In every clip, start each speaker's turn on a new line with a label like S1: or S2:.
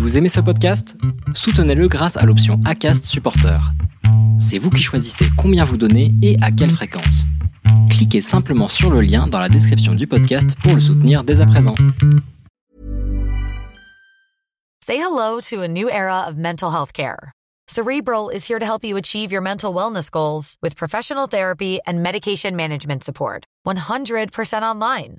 S1: Vous aimez ce podcast? Soutenez-le grâce à l'option ACAST Supporter. C'est vous qui choisissez combien vous donnez et à quelle fréquence. Cliquez simplement sur le lien dans la description du podcast pour le soutenir dès à présent.
S2: Say hello to a new era of mental health care. Cerebral is here to help you achieve your mental wellness goals with professional therapy and medication management support. 100% online.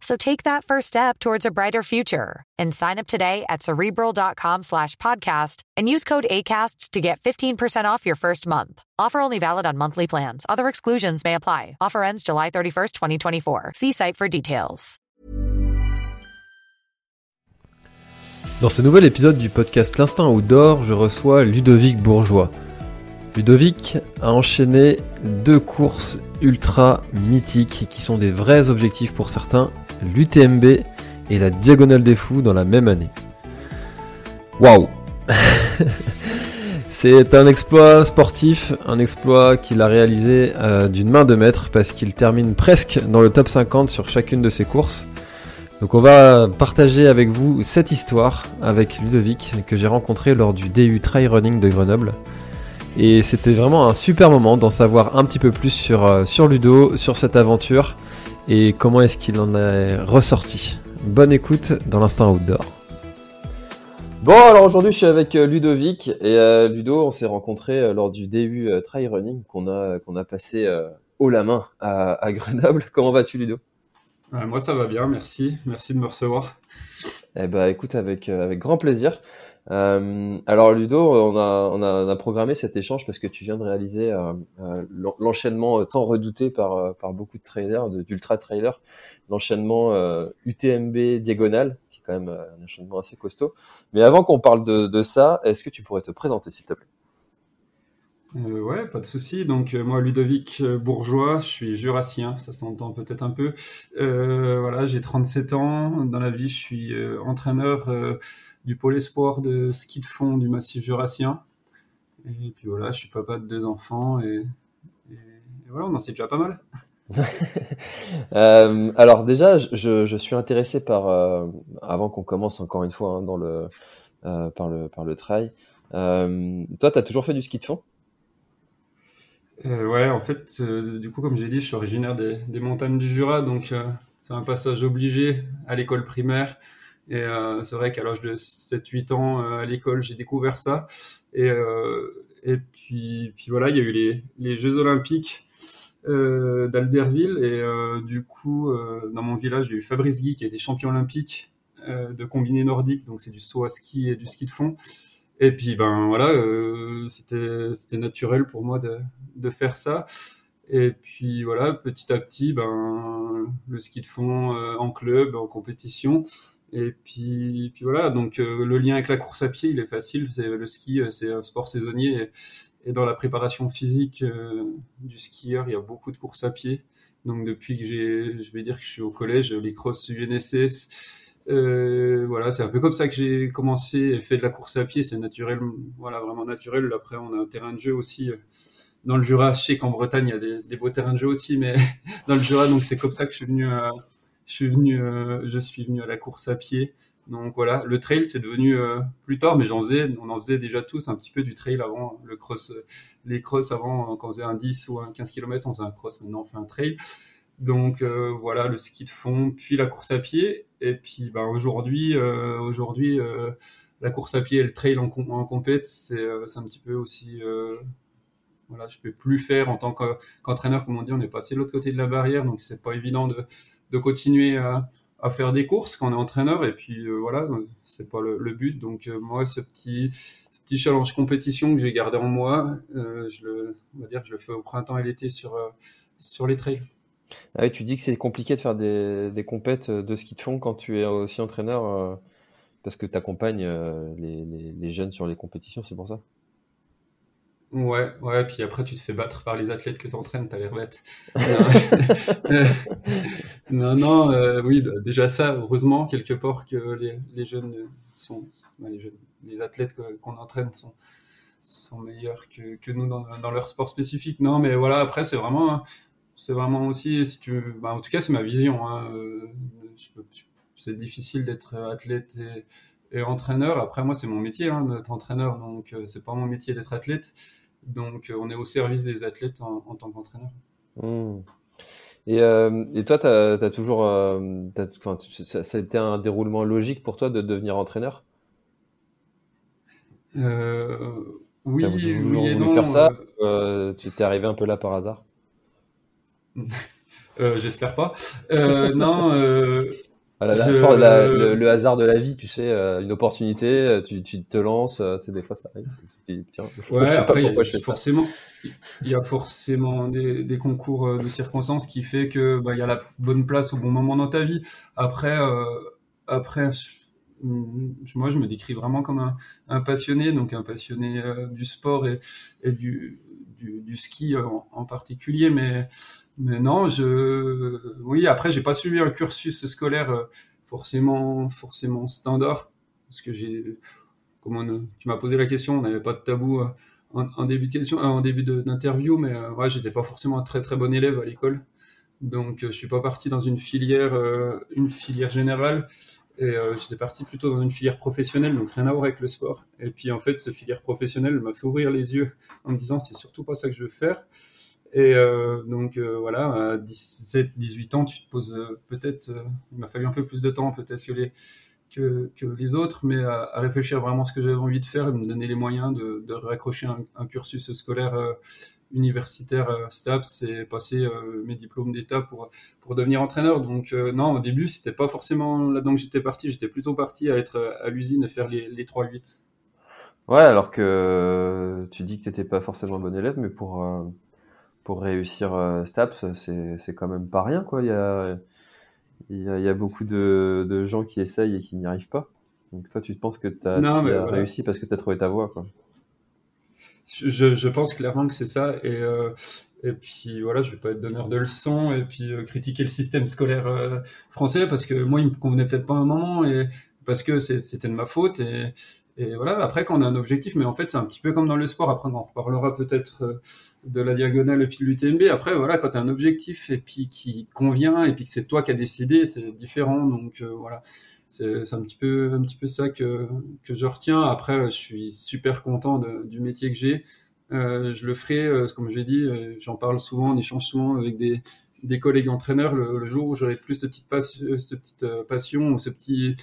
S2: So take that first step towards a brighter future and sign up today at cerebral.com slash podcast and use code ACasts to get 15% off your first month. Offer only valid on monthly plans. Other exclusions may apply. Offer ends July 31st, 2024. See site for details.
S3: Dans ce nouvel épisode du podcast L'Instinct Outdoor, je reçois Ludovic Bourgeois. Ludovic a enchaîné deux courses ultra mythiques qui sont des vrais objectifs pour certains, l'UTMB et la Diagonale des Fous dans la même année. Waouh C'est un exploit sportif, un exploit qu'il a réalisé euh, d'une main de maître parce qu'il termine presque dans le top 50 sur chacune de ses courses. Donc on va partager avec vous cette histoire avec Ludovic que j'ai rencontré lors du DU Trail Running de Grenoble. Et c'était vraiment un super moment d'en savoir un petit peu plus sur, euh, sur Ludo, sur cette aventure et comment est-ce qu'il en est ressorti? Bonne écoute dans l'instant outdoor. Bon, alors aujourd'hui je suis avec euh, Ludovic et euh, Ludo, on s'est rencontré lors du DU Trail Running qu'on a, qu'on a passé haut la main à, Grenoble. Comment vas-tu Ludo?
S4: Moi ça va bien, merci. Merci de me recevoir.
S3: Eh ben écoute, avec, avec grand plaisir. Euh, alors Ludo, on a, on, a, on a, programmé cet échange parce que tu viens de réaliser euh, euh l'enchaînement tant redouté par, euh, par beaucoup de trailers, d'ultra trailers, l'enchaînement UTMB diagonal, qui est quand même un enchaînement assez costaud. Mais avant qu'on parle de, de ça, est-ce que tu pourrais te présenter s'il te plaît?
S4: Euh, ouais, pas de souci. Donc moi, Ludovic Bourgeois, je suis jurassien, ça s'entend peut-être un peu. Euh, voilà, j'ai 37 ans. Dans la vie, je suis entraîneur du pôle espoir de ski de fond du massif jurassien. Et puis voilà, je suis papa de deux enfants et, voilà, on en sait déjà pas mal.
S3: Euh, alors déjà, je, suis intéressé par, euh, avant qu'on commence encore une fois hein, dans le, euh, par, le, par le trail, toi, tu as toujours fait du ski de fond?
S4: Ouais, en fait, du coup, comme j'ai dit, je suis originaire des, montagnes du Jura, donc c'est un passage obligé à l'école primaire. Et euh, c'est vrai qu'à l'âge de 7-8 ans euh, à l'école, j'ai découvert ça. Et, euh, puis, voilà, il y a eu les, Jeux Olympiques euh, d'Albertville. Et euh, du coup, euh, dans mon village, j'ai eu Fabrice Guy qui était champion olympique de combiné nordique. Donc c'est du saut à ski et du ski de fond. Et puis ben voilà, c'était c'était naturel pour moi de, de faire ça. Et puis voilà, petit à petit, ben le ski de fond en club, en compétition. Et puis, puis voilà, donc euh, le lien avec la course à pied, il est facile. C'est le ski, euh, c'est un sport saisonnier. Et, dans la préparation physique euh, du skieur, il y a beaucoup de courses à pied. Donc depuis que j'ai, je vais dire que je suis au collège, les crosses UNSS, euh, voilà, c'est un peu comme ça que j'ai commencé fait de la course à pied. C'est naturel, voilà, vraiment naturel. Après, on a un terrain de jeu aussi dans le Jura. Je sais qu'en Bretagne, il y a des, beaux terrains de jeu aussi, mais dans le Jura, donc c'est comme ça que je suis venu à, je suis venu, euh, je suis venu à la course à pied. Donc voilà, le trail c'est devenu euh, plus tard, mais on en faisait déjà tous un petit peu du trail avant, le cross, les cross avant, quand on faisait un 10 ou un 15 km, on faisait un cross, maintenant on fait un trail. Donc euh, voilà, le ski de fond, puis la course à pied, et puis ben, aujourd'hui, aujourd'hui la course à pied et le trail en, en compète, c'est un petit peu aussi voilà, je peux plus faire en tant qu'entraîneur, comme on dit, on est passé de l'autre côté de la barrière, donc c'est pas évident de, continuer à, faire des courses quand on est entraîneur. Et puis euh, voilà, c'est pas le, but. Donc euh, moi, ce petit, petit challenge compétition que j'ai gardé en moi, euh, je le, on va dire je le fais au printemps et l'été sur, sur les trails.
S3: Ah oui, tu dis que c'est compliqué de faire des, des compètes de ski de fond quand tu es aussi entraîneur parce que tu accompagnes les, les, les, jeunes sur les compétitions, c'est pour ça
S4: Ouais, ouais, puis après tu te fais battre par les athlètes que tu entraînes, t'as l'air bête. non, non, euh, oui, bah, déjà ça, heureusement, quelque part que les, les jeunes sont, les, jeunes, les athlètes qu'on entraîne sont, sont meilleurs que, que nous dans, dans, leur sport spécifique. Non, mais voilà, après c'est vraiment, c'est vraiment aussi, si tu, bah, en tout cas c'est ma vision. Hein, euh, c'est difficile d'être athlète et, et, entraîneur. Après moi c'est mon métier hein, d'être entraîneur, donc euh, c'est pas mon métier d'être athlète. Donc, euh, on est au service des athlètes en, tant qu'entraîneur.
S3: Mmh. Et, euh, et, toi, tu as, toujours. Euh, ça, a été un déroulement logique pour toi de devenir entraîneur?
S4: Oui,
S3: as toujours voulu faire ça Tu t'es arrivé un peu là par hasard?
S4: J'espère pas. non,
S3: le, hasard de la vie, tu sais, euh, une opportunité, euh, tu, te lances, euh, tu sais, des fois ça arrive.
S4: tiens, je, ouais, sais pas pourquoi je fais forcément, Il y a forcément des, concours de circonstances qui fait que bah, il y a la bonne place au bon moment dans ta vie. Après, après, moi je me décris vraiment comme un, passionné, donc un passionné du sport et, du, du, ski en, particulier, mais mais non, je, oui, après, j'ai pas suivi un cursus scolaire euh, forcément, forcément standard, parce que j'ai, comment tu m'as posé la question, on n'avait pas de tabou euh, en, début de question, euh, en début d'interview, mais ouais, j'étais pas forcément un très très bon élève à l'école, donc je suis pas parti dans une filière, une filière générale, et j'étais parti plutôt dans une filière professionnelle, donc rien à voir avec le sport. Et puis en fait, cette filière professionnelle m'a fait ouvrir les yeux en me disant c'est surtout pas ça que je veux faire. Et euh, donc euh, voilà, à 17, 18 ans, tu te poses euh, peut-être, il m'a fallu un peu plus de temps peut-être que les, que, les autres, mais à, réfléchir vraiment à ce que j'avais envie de faire et me donner les moyens de, de raccrocher un, cursus scolaire universitaire STAPS et passer mes diplômes d'État pour, pour devenir entraîneur. Donc non, au début, c'était pas forcément là-dedans que j'étais parti, j'étais plutôt parti à être à l'usine et faire les, les 3-8.
S3: Ouais, alors que tu dis que tu n'étais pas forcément un bon élève, mais pour pour réussir euh, STAPS, c'est quand même pas rien. Quoi. Il, y a, il, y a, beaucoup de, de, gens qui essayent et qui n'y arrivent pas. Donc toi, tu penses que tu as, réussi parce que tu as trouvé ta voie. Quoi.
S4: Je, je pense clairement que c'est ça. Et, euh, et puis voilà, je vais pas être donneur de leçons et puis euh, critiquer le système scolaire français parce que moi, il me convenait peut-être pas à un moment et parce que c'était de ma faute. Et, et voilà, après, quand on a un objectif, mais en fait, c'est un petit peu comme dans le sport. Après, on en reparlera peut-être de la diagonale et puis de l'UTMB. Après, voilà, quand tu as un objectif et puis qui convient et puis que c'est toi qui as décidé, c'est différent. Donc euh, voilà, c'est un petit peu, un petit peu ça que, que je retiens. Après, je suis super content du métier que j'ai. Euh, je le ferai, euh, comme j'ai dit, j'en parle souvent, on échange souvent avec des, des collègues entraîneurs. Le, jour où j'aurai plus de petite, cette petite passion ou ce petit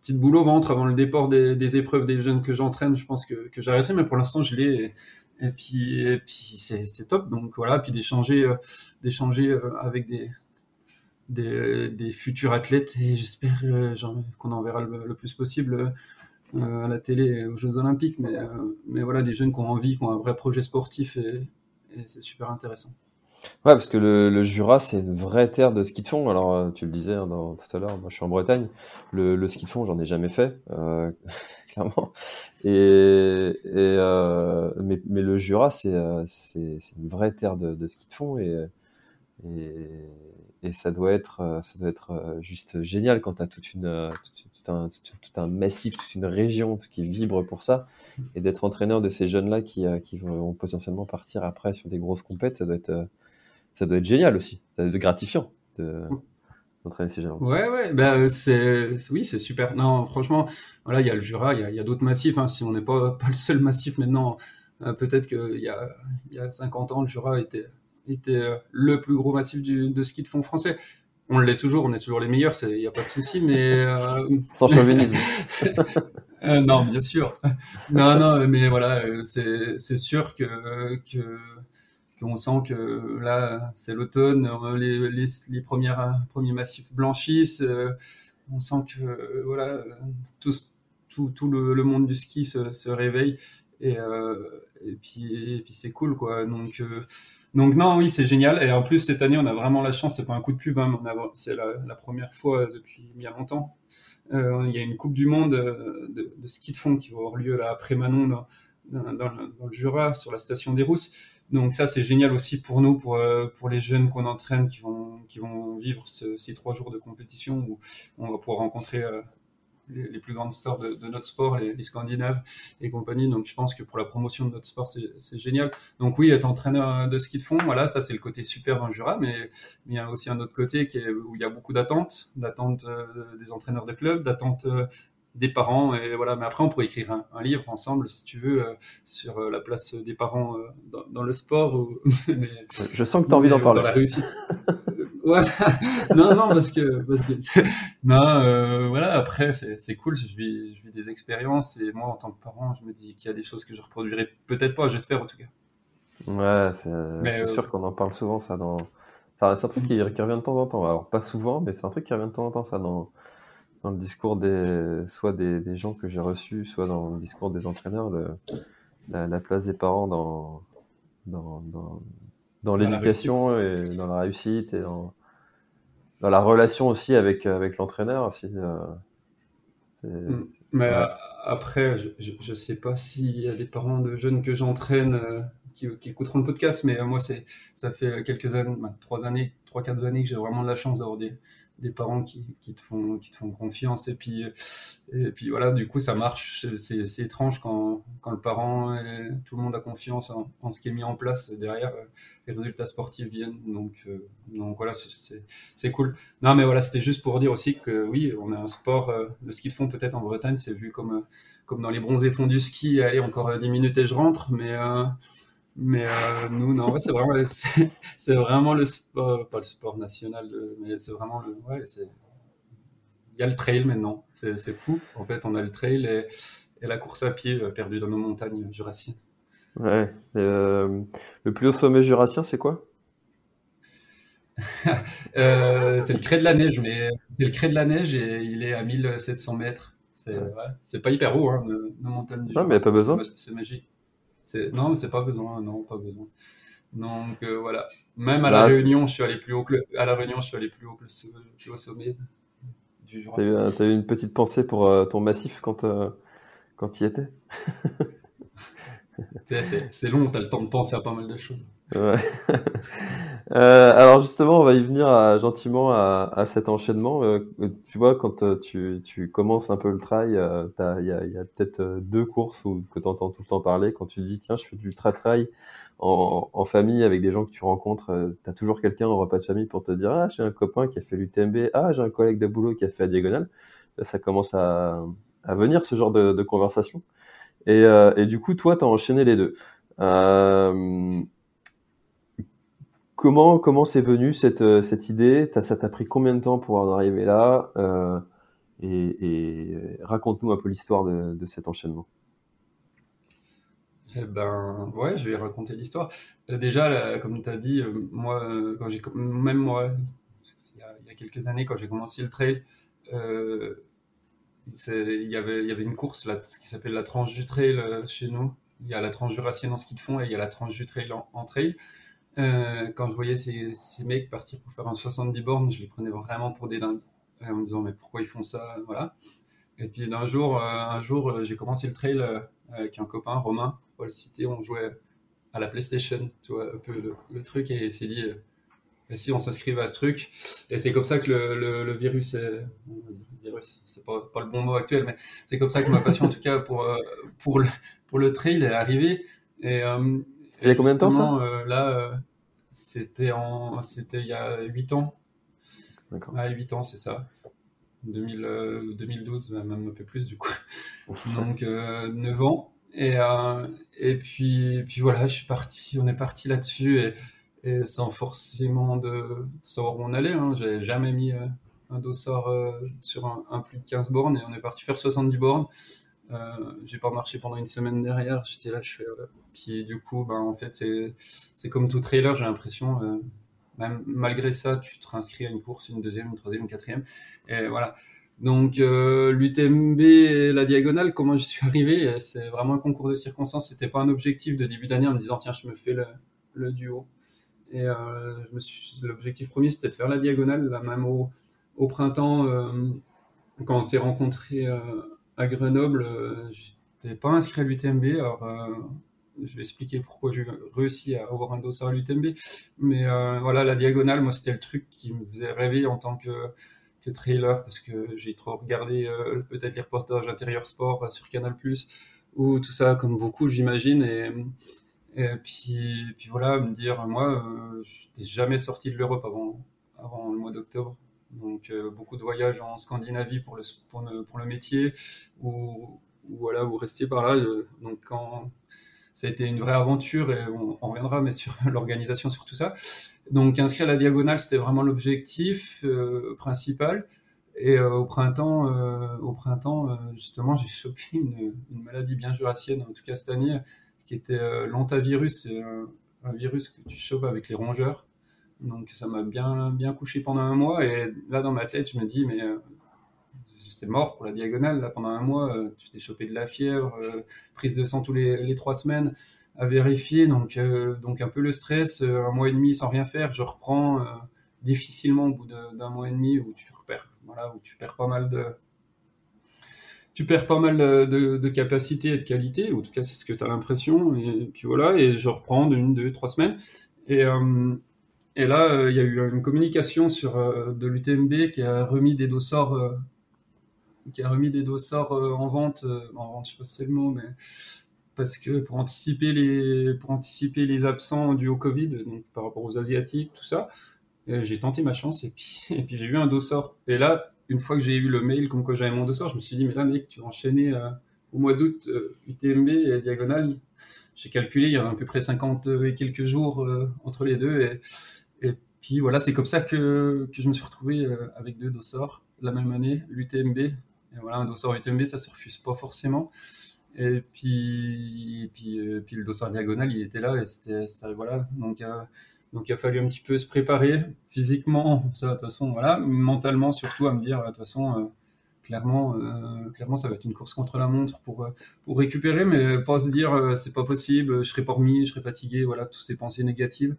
S4: petit boulot ventre avant le départ des, épreuves des jeunes que j'entraîne, je pense que, que j'arrêterai, mais pour l'instant, je l'ai et puis, et puis c'est top. Donc voilà, puis d'échanger, euh, d'échanger euh, avec des, des, des, futurs athlètes et j'espère euh, qu'on en verra le, plus possible à la télé aux Jeux Olympiques. Mais, mais voilà, des jeunes qui ont envie, qui ont un vrai projet sportif et, c'est super intéressant.
S3: Ouais, parce que le, Jura, c'est une vraie terre de ski de fond. Alors, tu le disais hein, tout à l'heure, moi je suis en Bretagne. Le, le ski de fond, j'en ai jamais fait, euh, clairement. Et, euh, mais, le Jura, c'est euh, une vraie terre de, de, ski de fond et, ça doit être, euh, juste génial quand tu as toute une, tout, un, tout, un, massif, toute une région qui vibre pour ça et d'être entraîneur de ces jeunes-là qui, qui vont potentiellement partir après sur des grosses compètes, ça doit être, ça doit être génial aussi, ça doit être gratifiant. De,
S4: Ouais, ouais, ben c'est, oui, c'est super. Non, franchement, voilà, il y a le Jura, il y a, d'autres massifs. Hein. Si on n'est pas, pas le seul massif maintenant, euh, peut-être qu'il y a, y a 50 ans, le Jura était, était euh, le plus gros massif du, de ski de fond français. On l'est toujours, on est toujours les meilleurs, il n'y a pas de souci, mais.
S3: Sans chauvinisme.
S4: non, bien sûr. Non, non, mais voilà, c'est, c'est sûr que. que on sent que là, c'est l'automne, euh, les, premières, premiers massifs blanchissent. Euh, on sent que euh, voilà, tout, tout, tout le, monde du ski se, réveille. Et, et puis, et puis c'est cool, quoi. Donc, donc non, oui, c'est génial. Et en plus, cette année, on a vraiment la chance, c'est pas un coup de pub, hein, c'est la, première fois depuis bien longtemps. il y a une Coupe du Monde de, de, ski de fond qui va avoir lieu là après Manon dans, dans, le Jura, sur la station des Rousses. Donc ça, c'est génial aussi pour nous, pour, pour les jeunes qu'on entraîne, qui vont, qui vont vivre ces trois jours de compétition où on va pouvoir rencontrer les, plus grandes stars de, notre sport, les, Scandinaves et compagnie. Donc je pense que pour la promotion de notre sport, c'est génial. Donc oui, être entraîneur de ski de fond, voilà, ça c'est le côté super en Jura, mais, il y a aussi un autre côté qui est, où il y a beaucoup d'attentes, d'attentes euh, des entraîneurs de club, d'attentes euh, des parents et voilà. Mais après on pourrait écrire un, livre ensemble si tu veux euh, sur la place des parents dans, le sport
S3: je sens que tu as envie d'en parler
S4: dans la réussite. Ouais, non, non, parce que, parce que non, euh, voilà, après, c'est cool, je vis, je vis des expériences, et moi, en tant que parent, je me dis qu'il y a des choses que je reproduirai peut-être pas, j'espère en tout cas.
S3: Ouais, c'est euh, sûr qu'on en parle souvent, ça, dans... C'est un truc qui, revient de temps en temps, alors pas souvent, mais c'est un truc qui revient de temps en temps, ça, dans, dans le discours des, soit des, des gens que j'ai reçus, soit dans le discours des entraîneurs, la, la place des parents dans, dans, dans dans l'éducation et dans la réussite et dans, dans la relation aussi avec, avec l'entraîneur. Aussi, euh,
S4: mm. Mais euh, après, je ne sais pas s'il y a des parents de jeunes que j'entraîne euh, qui, qui, écouteront le podcast, mais moi, c'est ça fait quelques années, bah, trois années, trois, quatre années que j'ai vraiment de la chance d'avoir des, des parents qui, qui, te font, qui te font confiance. Et puis, et puis voilà, du coup, ça marche. C'est étrange quand, quand, le parent et tout le monde a confiance en, ce qui est mis en place derrière. Euh, les résultats sportifs viennent. Donc, euh, donc voilà, c'est cool. Non, mais voilà, c'était juste pour dire aussi que oui, on a un sport, euh, le ski de fond peut-être en Bretagne, c'est vu comme, comme dans les bronzés fonds du ski. Allez, encore 10 minutes et je rentre. Mais mais euh, nous, non, c'est vraiment, c'est vraiment le sport, pas le sport national, mais c'est vraiment le. Ouais, il y a le trail maintenant, c'est fou. En fait, on a le trail et, et la course à pied euh, perdue dans nos montagnes jurassiennes.
S3: Ouais. Euh, le plus haut sommet jurassien, c'est quoi?
S4: C'est le cré de la neige, mais c'est le cré de la neige et il est à 1700 mètres. C'est ouais. pas hyper haut, hein, nos, montagnes
S3: Non, mais pas besoin.
S4: C'est magique. Non, mais c'est pas besoin, non, pas besoin. Donc euh, voilà. Même à la Réunion, je suis allé plus haut que le... à la Réunion, je suis allé plus haut que le, sommet
S3: du Jura. T'as eu, une petite pensée pour euh, ton massif quand euh, quand y étais?
S4: c'est long, t'as le temps de penser à pas mal de choses.
S3: Euh, alors justement, on va y venir à, gentiment à, à, cet enchaînement. Euh, tu vois, quand euh, tu, tu, commences un peu le trail, il y a, a peut-être deux courses où, que tu entends tout le temps parler. Quand tu dis, tiens, je fais du ultra-trail en, en, famille avec des gens que tu rencontres, tu as toujours quelqu'un au repas de famille pour te dire, ah, j'ai un copain qui a fait l'UTMB, ah, j'ai un collègue de boulot qui a fait la diagonale. Ça commence à, à venir, ce genre de, de conversation. Et, et, du coup, toi, tu as enchaîné les deux. Euh, Comment comment c'est venu cette, euh, cette idée? Ça t'a pris combien de temps pour en arriver là euh, et, raconte-nous un peu l'histoire de, cet enchaînement.
S4: Eh ben, ouais, je vais raconter l'histoire. Euh, déjà, comme tu as dit, moi, quand j'ai, même moi, il y, a, quelques années, quand j'ai commencé le trail, il, y avait, il y avait une course là, qui s'appelle la tranche du trail chez nous. Il y a la tranche jurassienne en ski de fond et il y a la tranche du trail en trail. Euh, quand je voyais ces, ces, mecs partir pour faire un 70 bornes, je les prenais vraiment pour des dingues. en me disant, mais pourquoi ils font ça Voilà. Et puis d'un jour, euh, un jour, euh, j'ai commencé le trail avec un copain, Romain, pour le citer. On jouait à la PlayStation, tu vois, un peu le, truc, et il s'est dit, si on s'inscrivait à ce truc. Et c'est comme ça que le, le, virus est. virus, c'est pas, pas, le bon mot actuel, mais c'est comme ça que ma passion, en tout cas, pour, pour, le, pour le trail est arrivée. Et,
S3: il y a combien de temps ça
S4: euh, Là, euh, c'était en, c'était il y a 8 ans. D'accord. Ah, 8 ans, c'est ça. 2000, 2012, euh, même un peu plus du coup. Donc 9 ans. Et, et puis, puis voilà, je suis parti, on est parti là-dessus et, et, sans forcément de savoir où on allait. Hein. J'avais jamais mis un dossard sur un, un, plus de 15 bornes et on est parti faire 70 bornes. Euh, j'ai pas marché pendant une semaine derrière. J'étais là, je fais. Euh, puis du coup, ben, en fait, c'est comme tout trailer, j'ai l'impression. Euh, même malgré ça, tu te réinscris à une course, une deuxième, une troisième, une quatrième. Et voilà. Donc l'UTMB la diagonale, comment je suis arrivé, c'est vraiment un concours de circonstances. C'était pas un objectif de début d'année en me disant tiens je me fais le, le duo. Et l'objectif premier c'était de faire la diagonale, là, même au, printemps quand on s'est rencontrés à Grenoble, euh, n'étais pas inscrit à l'UTMB. Alors, je vais expliquer pourquoi j'ai réussi à avoir un dossard à l'UTMB. Mais voilà, la diagonale, moi, c'était le truc qui me faisait rêver en tant que, que trailer parce que j'ai trop regardé peut-être les reportages intérieur sport sur Canal ou tout ça, comme beaucoup, j'imagine. Et, puis, puis voilà, me dire, moi, je n'étais jamais sorti de l'Europe avant, avant le mois d'octobre. Donc euh, beaucoup de voyages en Scandinavie pour le, pour le, métier, ou, voilà, vous restiez par là. Euh, donc quand ça a été une vraie aventure, et on, reviendra, mais sur l'organisation, sur tout ça. Donc inscrire à la diagonale, c'était vraiment l'objectif euh, principal. Et au printemps, au printemps justement, j'ai chopé une, maladie bien jurassienne, en tout cas cette année, qui était l'antavirus, un virus que tu chopes avec les rongeurs. Donc ça m'a bien, bien couché pendant un mois. Et là, dans ma tête, je me dis, mais euh, c'est mort pour la diagonale. Pendant un mois, euh, tu t'es chopé de la fièvre, euh, prise de sang tous les, trois semaines à vérifier. Donc, donc un peu le stress, un mois et demi sans rien faire. Je reprends difficilement au bout d'un mois et demi où tu voilà, où tu perds pas mal de, tu perds pas capacité et de qualité, ou en tout cas c'est ce que tu as l'impression, et puis voilà, et je reprends d'une, deux, trois semaines. Et, et là, euh, il y a eu une communication sur, euh, de l'UTMB qui a remis des dossards, euh, qui a remis des en vente, en vente, je sais pas si c'est le mot, mais parce que pour anticiper les, pour anticiper les absents dus au Covid, donc par rapport aux Asiatiques, tout ça, j'ai tenté ma chance et puis, et puis j'ai eu un dossard. Et là, une fois que j'ai eu le mail comme quoi j'avais mon dossard, je me suis dit, mais là, mec, tu vas enchaîner au mois d'août UTMB et Diagonale. J'ai calculé, il y avait à peu près 50 et quelques jours entre les deux. Puis voilà, c'est comme ça que, que, je me suis retrouvé euh, avec deux dossards la même année, l'UTMB. Et voilà, un dossard UTMB, ça se refuse pas forcément. Et puis, puis, euh, puis le dossard diagonal, il était là et c'était voilà. Donc, euh, donc il a fallu un petit peu se préparer physiquement, ça, de toute façon, voilà, mentalement surtout à me dire, de toute façon, clairement, euh, clairement, ça va être une course contre la montre pour, euh, pour récupérer, mais pas se dire euh, c'est pas possible, je serai pas remis, je serai fatigué, voilà, toutes ces pensées négatives.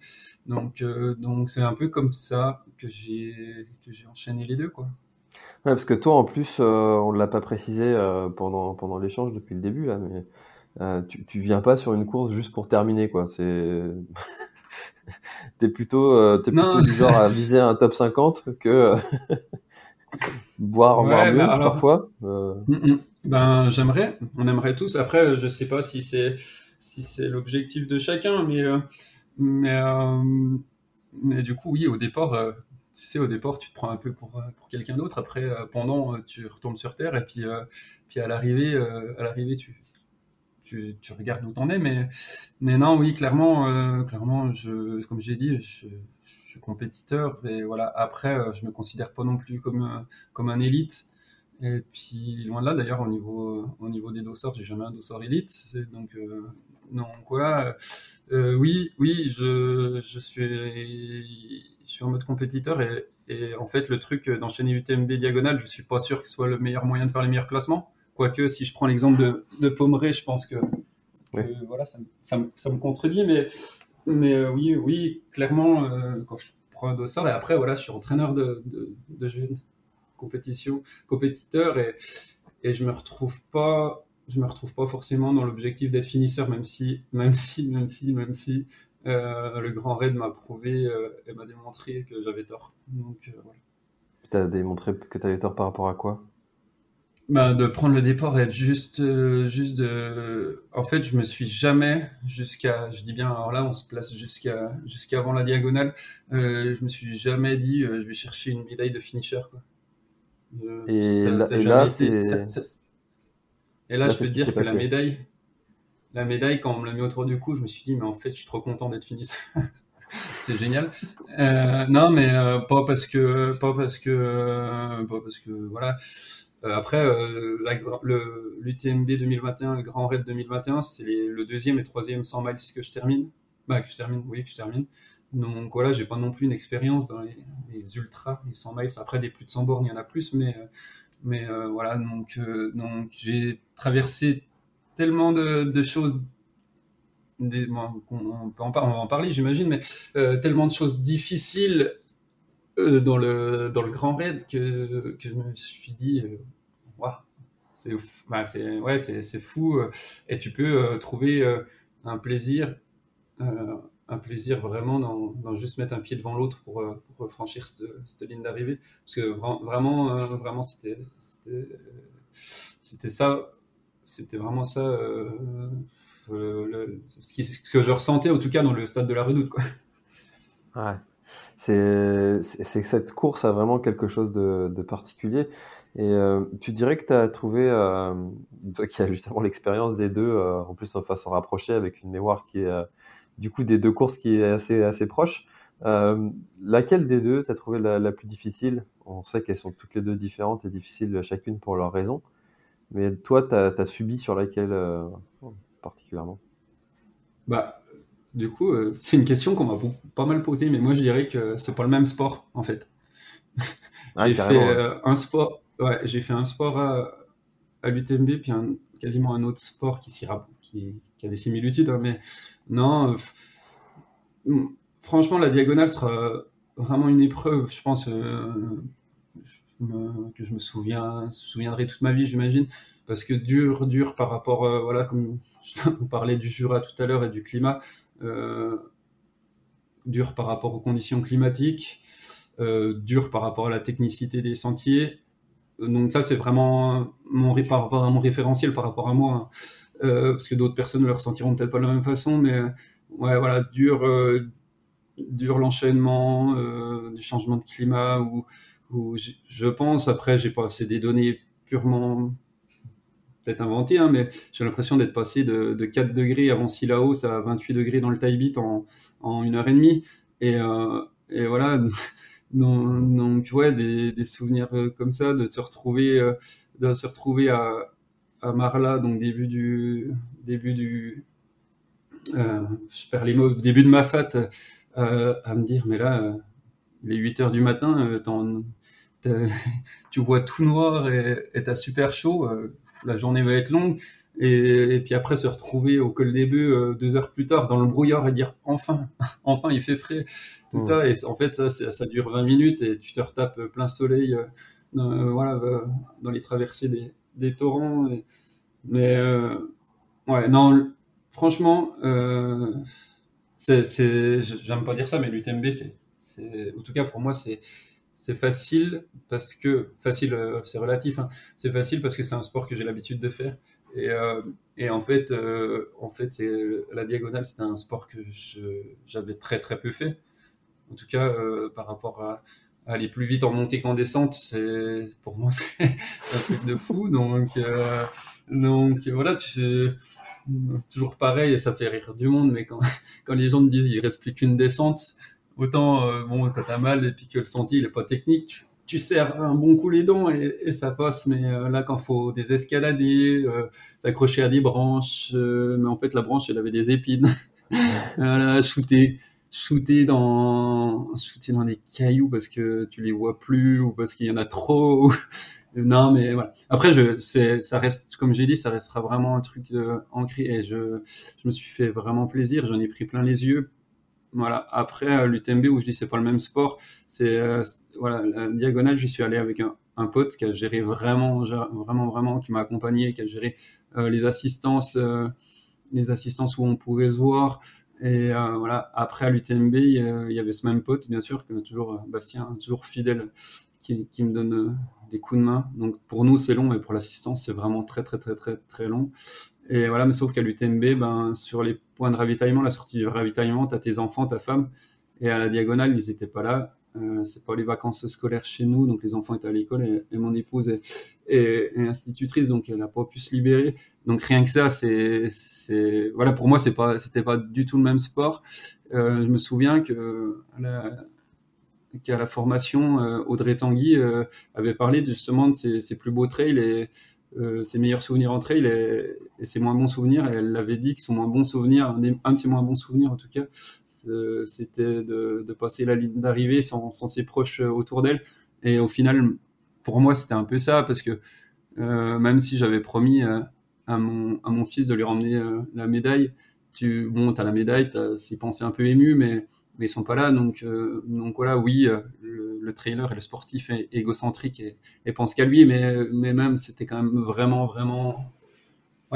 S4: Donc, donc c'est un peu comme ça que j'ai que j'ai enchaîné les deux, quoi.
S3: Ouais, parce que toi, en plus, on ne l'a pas précisé pendant, pendant l'échange depuis le début, là, mais tu, tu viens pas sur une course juste pour terminer, quoi. C'est. t'es plutôt, es plutôt du genre à viser un top 50 que voir, mieux parfois. Euh. Mm,
S4: mm. Ben, j'aimerais, on aimerait tous. Après, je sais pas si c'est si c'est l'objectif de chacun, mais euh, mais euh, mais du coup, oui, au départ, tu sais, au départ, tu te prends un peu pour pour quelqu'un d'autre. Après, pendant, tu retombes sur terre, et puis puis à l'arrivée, à l'arrivée, tu tu, tu, regardes où t'en es, mais, mais non, oui, clairement, clairement, je, comme j'ai dit, je, suis compétiteur et voilà. Après, euh, je me considère pas non plus comme euh, comme un élite. Et puis loin de là, d'ailleurs, au niveau au niveau des dossards, j'ai jamais un dossard élite. Donc euh, donc voilà. oui, oui, je, je suis je suis en mode compétiteur et, et en fait le truc d'enchaîner UTMB diagonale, je suis pas sûr que ce soit le meilleur moyen de faire les meilleurs classements. Quoique si je prends l'exemple de, de Pomeré, je pense que, voilà, ça, ça, ça, me contredit, mais mais euh, oui, oui, clairement, euh, quand je prends un dossard, et après, voilà, je suis entraîneur de, de, de jeunes compétition, compétiteur, et, et je me retrouve pas, je me retrouve pas forcément dans l'objectif d'être finisseur, même si, même si, même si, même si euh, le Grand Raid m'a prouvé et m'a démontré que j'avais tort. Donc voilà.
S3: Tu as démontré que tu avais tort par rapport à quoi?
S4: Bah, de prendre le départ et être juste, euh, juste de. En fait, je me suis jamais, jusqu'à, je dis bien, alors là, on se place jusqu'à, jusqu'avant la diagonale, euh, je me suis jamais dit, euh, je vais chercher une médaille de finisher. Quoi.
S3: et, là, c'est.
S4: Et là, je peux te dire que la médaille, la médaille, quand on me l'a mis autour du cou, je me suis dit, mais en fait, je suis trop content d'être finisseur. c'est génial. non, mais pas parce que, pas parce que, pas parce que, voilà. Euh, après, euh, l'UTMB 2021, le Grand Raid 2021, c'est le deuxième et troisième 100 miles que je termine. Bah, que je termine, oui, que je termine. Donc voilà, j'ai pas non plus une expérience dans les, ultras, les 100 miles. Après, des plus de 100 bornes, il y en a plus, mais, euh, voilà, donc, j'ai traversé tellement de, choses. Des, on, peut en, va en parler, j'imagine, mais tellement de choses difficiles euh, dans, le, dans le grand raid que, que je me suis dit, euh, c'est bah, ouais, c'est fou. Et tu peux trouver un plaisir, un plaisir vraiment dans, juste mettre un pied devant l'autre pour, pour, franchir cette, cette ligne d'arrivée. Parce que vraiment, vraiment, c'était c'était ça, c'était vraiment ça. ce, que je ressentais en tout cas dans le stade de la redoute. Quoi.
S3: Ouais. C'est, cette course a vraiment quelque chose de, de particulier. Et euh, tu dirais que tu as trouvé, euh, toi qui as justement l'expérience des deux, euh, en plus en façon rapprochée, avec une mémoire qui est du coup des deux courses qui est assez, assez proche, laquelle des deux tu as trouvé la, plus difficile? On sait qu'elles sont toutes les deux différentes et difficiles chacune pour leurs raisons. Mais toi, tu as, subi sur laquelle particulièrement?
S4: Bah, Du coup, c'est une question qu'on m'a pas mal posée, mais moi je dirais que c'est pas le même sport en fait. Ah, j'ai fait un sport, Ouais, j'ai fait un sport à, à l'UTMB, puis quasiment un autre sport qui, qui, qui a des similitudes. Hein, mais non, euh, franchement, la diagonale sera vraiment une épreuve, je pense, euh, que je me souviens, souviendrai toute ma vie, j'imagine. Parce que dur, dur par rapport, euh, voilà, comme on parlait du Jura tout à l'heure et du climat, dur par rapport aux conditions climatiques, dur par rapport à la technicité des sentiers donc ça, c'est vraiment mon, référentiel par rapport à moi. Hein. Euh, parce que d'autres personnes le ressentiront peut-être pas de la même façon, mais ouais, voilà, dur, euh, dur l'enchaînement euh, du changement de climat, ou, je pense, après, j'ai pas assez des données purement peut-être inventées, hein, mais j'ai l'impression d'être passé de, 4 degrés avant Silaos à 28 degrés dans le Taibit en, en une heure et demie. Et, et voilà, donc, ouais, des, des, souvenirs euh, comme ça, de se retrouver, euh, de se retrouver à, à Marla, donc début du, début du, euh, je perds les mots, début de ma fat, euh, à me dire, mais là, les 8 heures du matin, tu vois tout noir et t'as super chaud, la journée va être longue. Et, puis après se retrouver au col des bœufs deux heures plus tard dans le brouillard et dire enfin, enfin il fait frais, tout ça. Et en fait ça, ça, dure 20 minutes et tu te retapes plein soleil euh, euh, voilà, euh, dans les traversées des, des torrents. mais ouais, non, franchement, c'est, j'aime pas dire ça, mais l'UTMB, c'est, en tout cas pour moi, c'est c'est facile parce que facile c'est relatif hein. c'est facile parce que c'est un sport que j'ai l'habitude de faire et, euh, en fait, euh, en fait la diagonale, c'était un sport que j'avais très très peu fait. En tout cas, euh, par rapport à, aller plus vite en montée qu'en descente, c'est pour moi c'est un truc de fou. Donc, donc voilà, tu, toujours pareil, et ça fait rire du monde. Mais quand, quand les gens me disent il reste plus qu'une descente, autant bon quand t'as mal et puis que le sentier il est pas technique, tu serres un bon coup les dents et, ça passe. Mais euh, là, quand faut des escalader, euh, s'accrocher à des branches, euh, mais en fait, la branche, elle avait des épines. voilà, shooter, shooter dans, shooter dans des cailloux parce que tu les vois plus ou parce qu'il y en a trop. non, mais voilà. Après, je, c'est, ça reste, comme j'ai dit, ça restera vraiment un truc ancré et je, je me suis fait vraiment plaisir. J'en ai pris plein les yeux voilà. Après, euh, l'UTMB, où je dis c'est pas le même sport, c'est euh, voilà, la diagonale, j'y suis allé avec un, un, pote qui a géré vraiment, vraiment, vraiment, qui m'a accompagné, qui a géré euh, les assistances, les assistances où on pouvait se voir. Et voilà. Après, à l'UTMB, il y avait ce même pote, bien sûr, que toujours Bastien, toujours fidèle, qui, qui me donne des coups de main. Donc pour nous, c'est long, mais pour l'assistance, c'est vraiment très, très, très, très, très long. Et voilà, mais sauf qu'à l'UTMB, ben, sur les points de ravitaillement, la sortie du ravitaillement, tu as tes enfants, ta femme, et à la diagonale, ils n'étaient pas là. Euh, c'est pas les vacances scolaires chez nous, donc les enfants étaient à l'école et, mon épouse est, institutrice, donc elle n'a pas pu se libérer. Donc rien que ça, c'est, voilà, pour moi, c'est pas, c'était pas du tout le même sport. Euh, je me souviens qu'à la formation, euh, Audrey Tanguy euh, avait parlé justement de ses, plus beaux trails euh, ses meilleurs souvenirs en trail et, et, ses moins bons souvenirs. Elle l'avait dit que son moins bon souvenir, un, de ses moins bons souvenirs en tout cas, c'était de, passer la ligne d'arrivée sans, ses proches euh, autour d'elle. Et au final, pour moi, c'était un peu ça parce que euh, même si j'avais promis à, mon, fils de lui ramener la médaille, tu bon, as la médaille, tu s'y pensé un peu ému, mais mais ils sont pas là. Donc, donc voilà, oui, le, trailer et le sportif est égocentrique et, et pense qu'à lui, mais, mais même c'était quand même vraiment, vraiment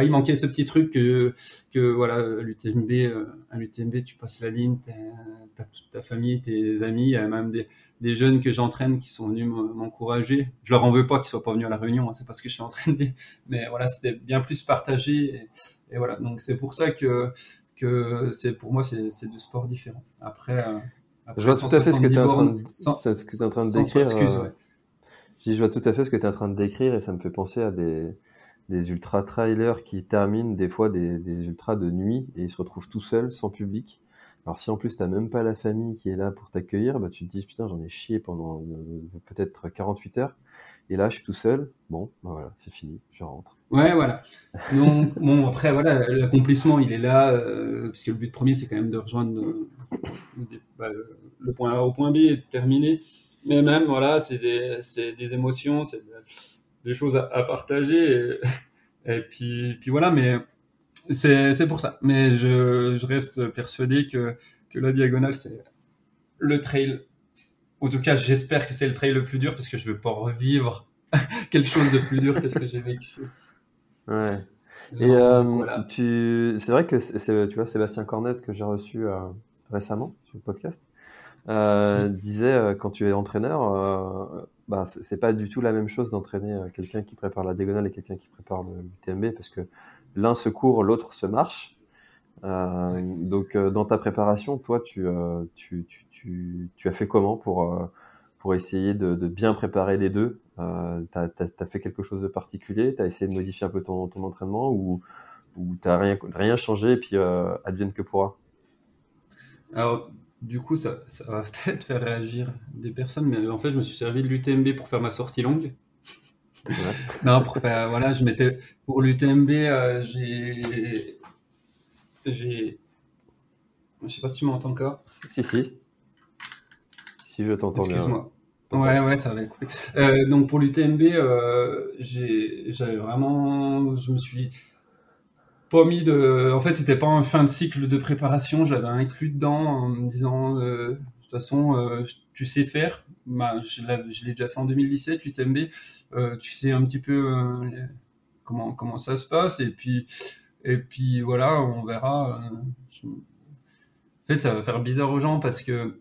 S4: il manquait ce petit truc que, que voilà, l'UTMB, euh, à l'UTMB, tu passes la ligne, tu as, toute ta famille, tes amis, il y a même des, des jeunes que j'entraîne qui sont venus m'encourager. Je leur en veux pas qu'ils soient pas venus à la réunion, hein, c'est parce que je suis entraîné, mais voilà, c'était bien plus partagé. Et, voilà, donc c'est pour ça que, que c'est pour moi, c'est deux sports différents. Après, euh,
S3: je vois tout à fait ce que tu es en train de, ce que es en train de décrire. Euh, je vois tout à fait ce que tu es en train de décrire et ça me fait penser à des, des ultra trailers qui terminent des fois des, des ultras de nuit et ils se retrouvent tout seuls, sans public. Alors si en plus t'as même pas la famille qui est là pour t'accueillir, bah tu te dis putain j'en ai chié pendant euh, peut-être 48 heures et là je suis tout seul. Bon, bah voilà, c'est fini, je rentre.
S4: Ouais, voilà. Donc bon après voilà, l'accomplissement il est là euh, puisque le but premier c'est quand même de rejoindre euh, bah, le point A au point B et de terminer. Mais même voilà, c'est des, des émotions, c'est des choses à, partager. Et, puis, puis voilà, mais c'est pour ça. Mais je, je, reste persuadé que, que la diagonale, c'est le trail. En tout cas, j'espère que c'est le trail le plus dur parce que je veux pas revivre quelque chose de plus dur que ce que j'ai vécu.
S3: Ouais. Et euh, tu... c'est vrai que tu vois, Sébastien Cornette que j'ai reçu euh, récemment sur le podcast euh, disait quand tu es entraîneur, bah, c'est pas du tout la même chose d'entraîner quelqu'un qui prépare la diagonale et quelqu'un qui prépare le TMB parce que l'un se court, l'autre se marche. Donc dans ta préparation, toi, tu, tu, tu, tu, as fait comment pour, pour essayer de, de bien préparer les deux? Euh, Tu as, fait quelque chose de particulier? Tu as essayé de modifier un peu ton, ton entraînement ou, ou tu rien, rien changé et puis advienne que pourra?
S4: Alors, du coup, ça, va peut-être faire réagir des personnes, mais en fait, je me suis servi de l'UTMB pour faire ma sortie longue. non, pour faire, voilà, je m'étais, pour l'UTMB, euh, j'ai, j'ai, je sais pas si tu m'entends encore.
S3: Si, si. Si je t'entends bien.
S4: Excuse-moi. Ouais, ouais, ça va écouter. Euh, donc pour l'UTMB, euh, j'avais vraiment, je me suis pas mis de. En fait, c'était pas un fin de cycle de préparation. J'avais inclus dedans en me disant, euh, de toute façon, euh, tu sais faire. Bah, je l'ai déjà fait en 2017, l'UTMB. Euh, tu sais un petit peu comment comment ça se passe. Et puis et puis voilà, on verra. En fait, ça va faire bizarre aux gens parce que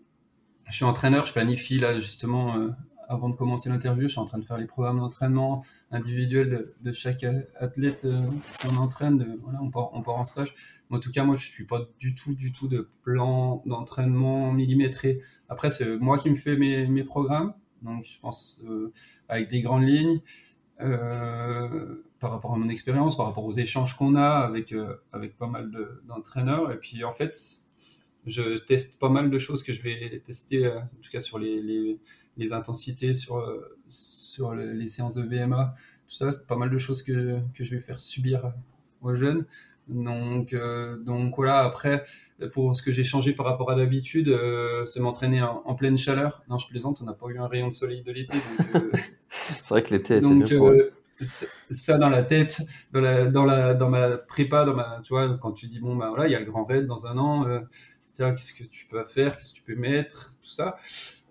S4: je suis entraîneur, je planifie là justement avant de commencer l'interview, je suis en train de faire les programmes d'entraînement individuels de, chaque athlète euh, qu'on entraîne. voilà, on part, en stage. Mais en tout cas, moi, je suis pas du tout, du tout de plan d'entraînement millimétré. Après, c'est moi qui me fais mes, mes programmes. Donc, je pense euh, avec des grandes lignes. Euh, par rapport à mon expérience, par rapport aux échanges qu'on a avec, avec pas mal d'entraîneurs. et puis en fait, je teste pas mal de choses que je vais tester, en tout cas sur les, les, les intensités sur, euh, sur les séances de VMA, tout ça, c'est pas mal de choses que, que, je vais faire subir aux jeunes. Donc, euh, donc voilà, après, pour ce que j'ai changé par rapport à d'habitude, euh, c'est m'entraîner en, pleine chaleur. Non, je plaisante, on n'a pas eu un rayon de soleil de l'été.
S3: c'est vrai que l'été donc,
S4: ça dans la tête, dans, la, dans, la, dans ma prépa, dans ma, tu vois, quand tu dis, bon, bah voilà, il y a le grand raid dans un an, tiens, qu'est-ce que tu peux faire, qu'est-ce que tu peux mettre, tout ça.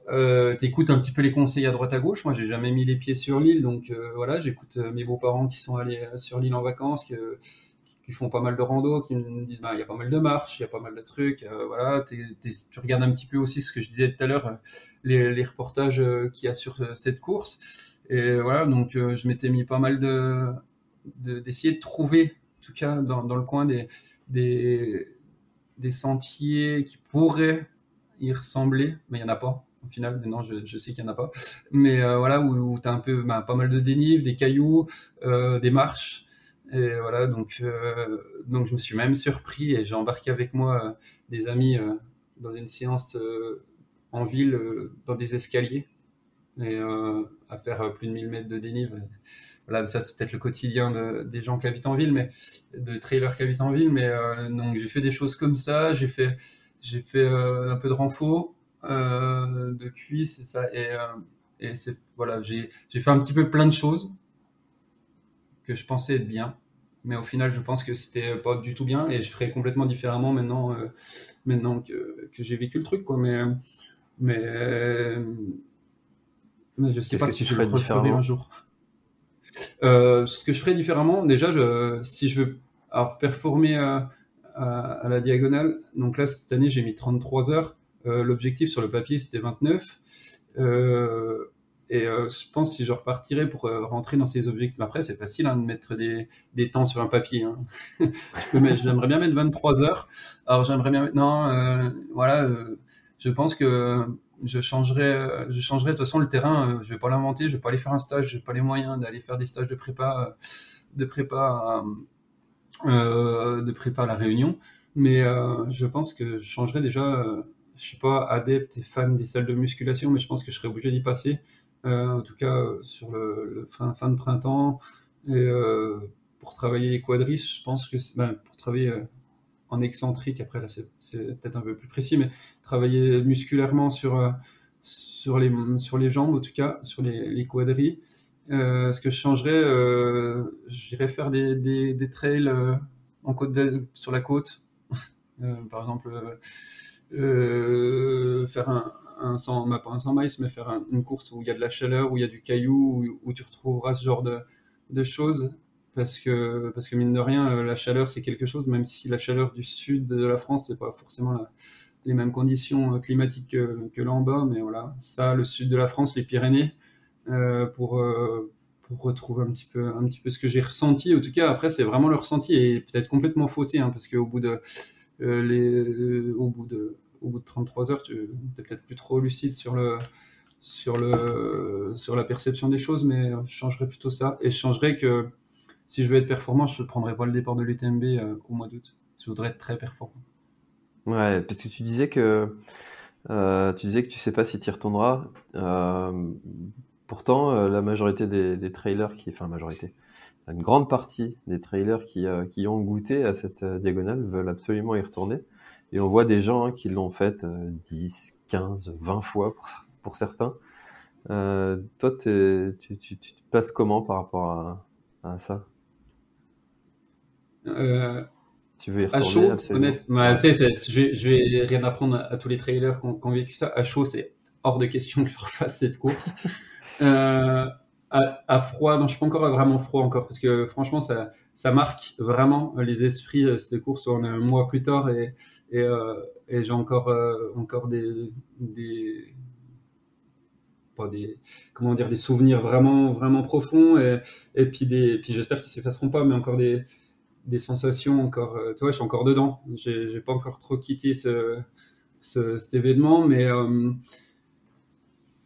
S4: Euh, t'écoutes un petit peu les conseils à droite à gauche. Moi, j'ai jamais mis les pieds sur l'île, donc euh, voilà, j'écoute euh, mes beaux-parents qui sont allés euh, sur l'île en vacances, qui, font pas mal de rando, qui me disent bah il y a pas mal de marches, il y a pas mal de trucs. voilà, tu regardes un petit peu aussi ce que je disais tout à l'heure, les, reportages qu'il y a sur cette course. Et voilà, donc je m'étais mis pas mal de d'essayer de, trouver, en tout cas dans, dans le coin des, des des sentiers qui pourraient y ressembler, mais il y en a pas au final. Maintenant, je, je sais qu'il n'y en a pas. Mais euh, voilà, où, tu as un peu bah, pas mal de dénives, des cailloux, euh, des marches. Et voilà, donc, euh, donc je me suis même surpris et j'ai embarqué avec moi des amis dans une séance en ville, dans des escaliers, et à faire plus de 1000 mètres de dénive. Voilà, ça c'est peut-être le quotidien de, des gens qui habitent en ville, mais de trailers qui habitent en ville. Mais donc j'ai fait des choses comme ça, j'ai fait, j'ai fait un peu de renfort, euh, de cuisse et ça. Et, euh, et c'est voilà, j'ai fait un petit peu plein de choses que je pensais être bien. mais au final, je pense que c'était pas du tout bien et je ferais complètement différemment maintenant, maintenant que, que j'ai vécu le truc, quoi. Mais, mais, mais je sais pas si je le referai un jour. Ce que je ferais différemment, déjà, si je veux performer à, la diagonale, donc là, cette année, j'ai mis 33 heures. L'objectif sur le papier, c'était 29. Euh, et euh, je pense si je repartirais pour euh, rentrer dans ces objectifs, après c'est facile hein, de mettre des, temps sur un papier. Hein. j'aimerais bien mettre 23 heures. Alors j'aimerais bien euh, voilà, je pense que je changerai, je changerai de toute façon le terrain. je vais pas l'inventer, je vais pas aller faire un stage, je n'ai pas les moyens d'aller faire des stages de prépa, de prépa, de prépa à la Réunion. Mais je pense que je changerai déjà je suis pas adepte et fan des salles de musculation, mais je pense que je serais obligé d'y passer. Euh, en tout cas, sur le, fin, fin, de printemps. Et euh, pour travailler les quadrices, je pense que ben, pour travailler euh, en excentrique, après là c'est peut-être un peu plus précis, mais travailler musculairement sur, sur, les, sur les jambes, en tout cas, sur les, les quadris. ce que je changerais, j'irais faire des, des, des trails en côte sur la côte. par exemple, euh, faire un, un 100, pas un 100 miles, mais faire une course où il y a de la chaleur, où il y a du caillou, où, tu retrouveras ce genre de, de, choses. Parce que, parce que mine de rien, euh, la chaleur, c'est quelque chose, même si la chaleur du sud de la France, c'est pas forcément les mêmes conditions euh, climatiques que, là en bas, mais voilà, ça, le sud de la France, les Pyrénées, euh, pour, pour retrouver un petit peu, un petit peu ce que j'ai ressenti. En tout cas, après, c'est vraiment le ressenti et peut-être complètement faussé, hein, parce qu'au bout de, les, au bout de, au bout de 33 heures, tu n'es peut-être plus trop lucide sur, le, sur, le, sur la perception des choses, mais je changerais plutôt ça. Et je changerais que si je veux être performant, je ne prendrais pas le départ de l'UTMB euh, au mois d'août. Je voudrais être très performant.
S3: Ouais, parce que tu disais que euh, tu disais que tu sais pas si tu y retourneras. Euh, pourtant, la majorité des, trailers qui, enfin majorité, une grande partie des trailers qui, ont goûté à cette diagonale veulent absolument y retourner. Et on voit des gens hein, qui l'ont fait 10, 15, 20 fois pour, certains. Toi, tu, te passes comment par rapport à ça?
S4: Euh, Tu veux y retourner à chaud, honnêtement, je, vais, je vais rien apprendre à, tous les trailers qui ont, vécu ça. À chaud, c'est hors de question que je refasse cette course. euh, à, froid, non, je suis pas encore vraiment froid encore parce que franchement, ça, ça marque vraiment les esprits de cette course. On est un mois plus tard et, et, euh, et j'ai encore, euh, encore des, des, pas des, comment dire, des souvenirs vraiment, vraiment profonds et, et puis des, puis j'espère qu'ils s'effaceront pas, mais encore des, des sensations encore, euh, tu vois, je suis encore dedans. J'ai pas encore trop quitté ce, ce cet événement, mais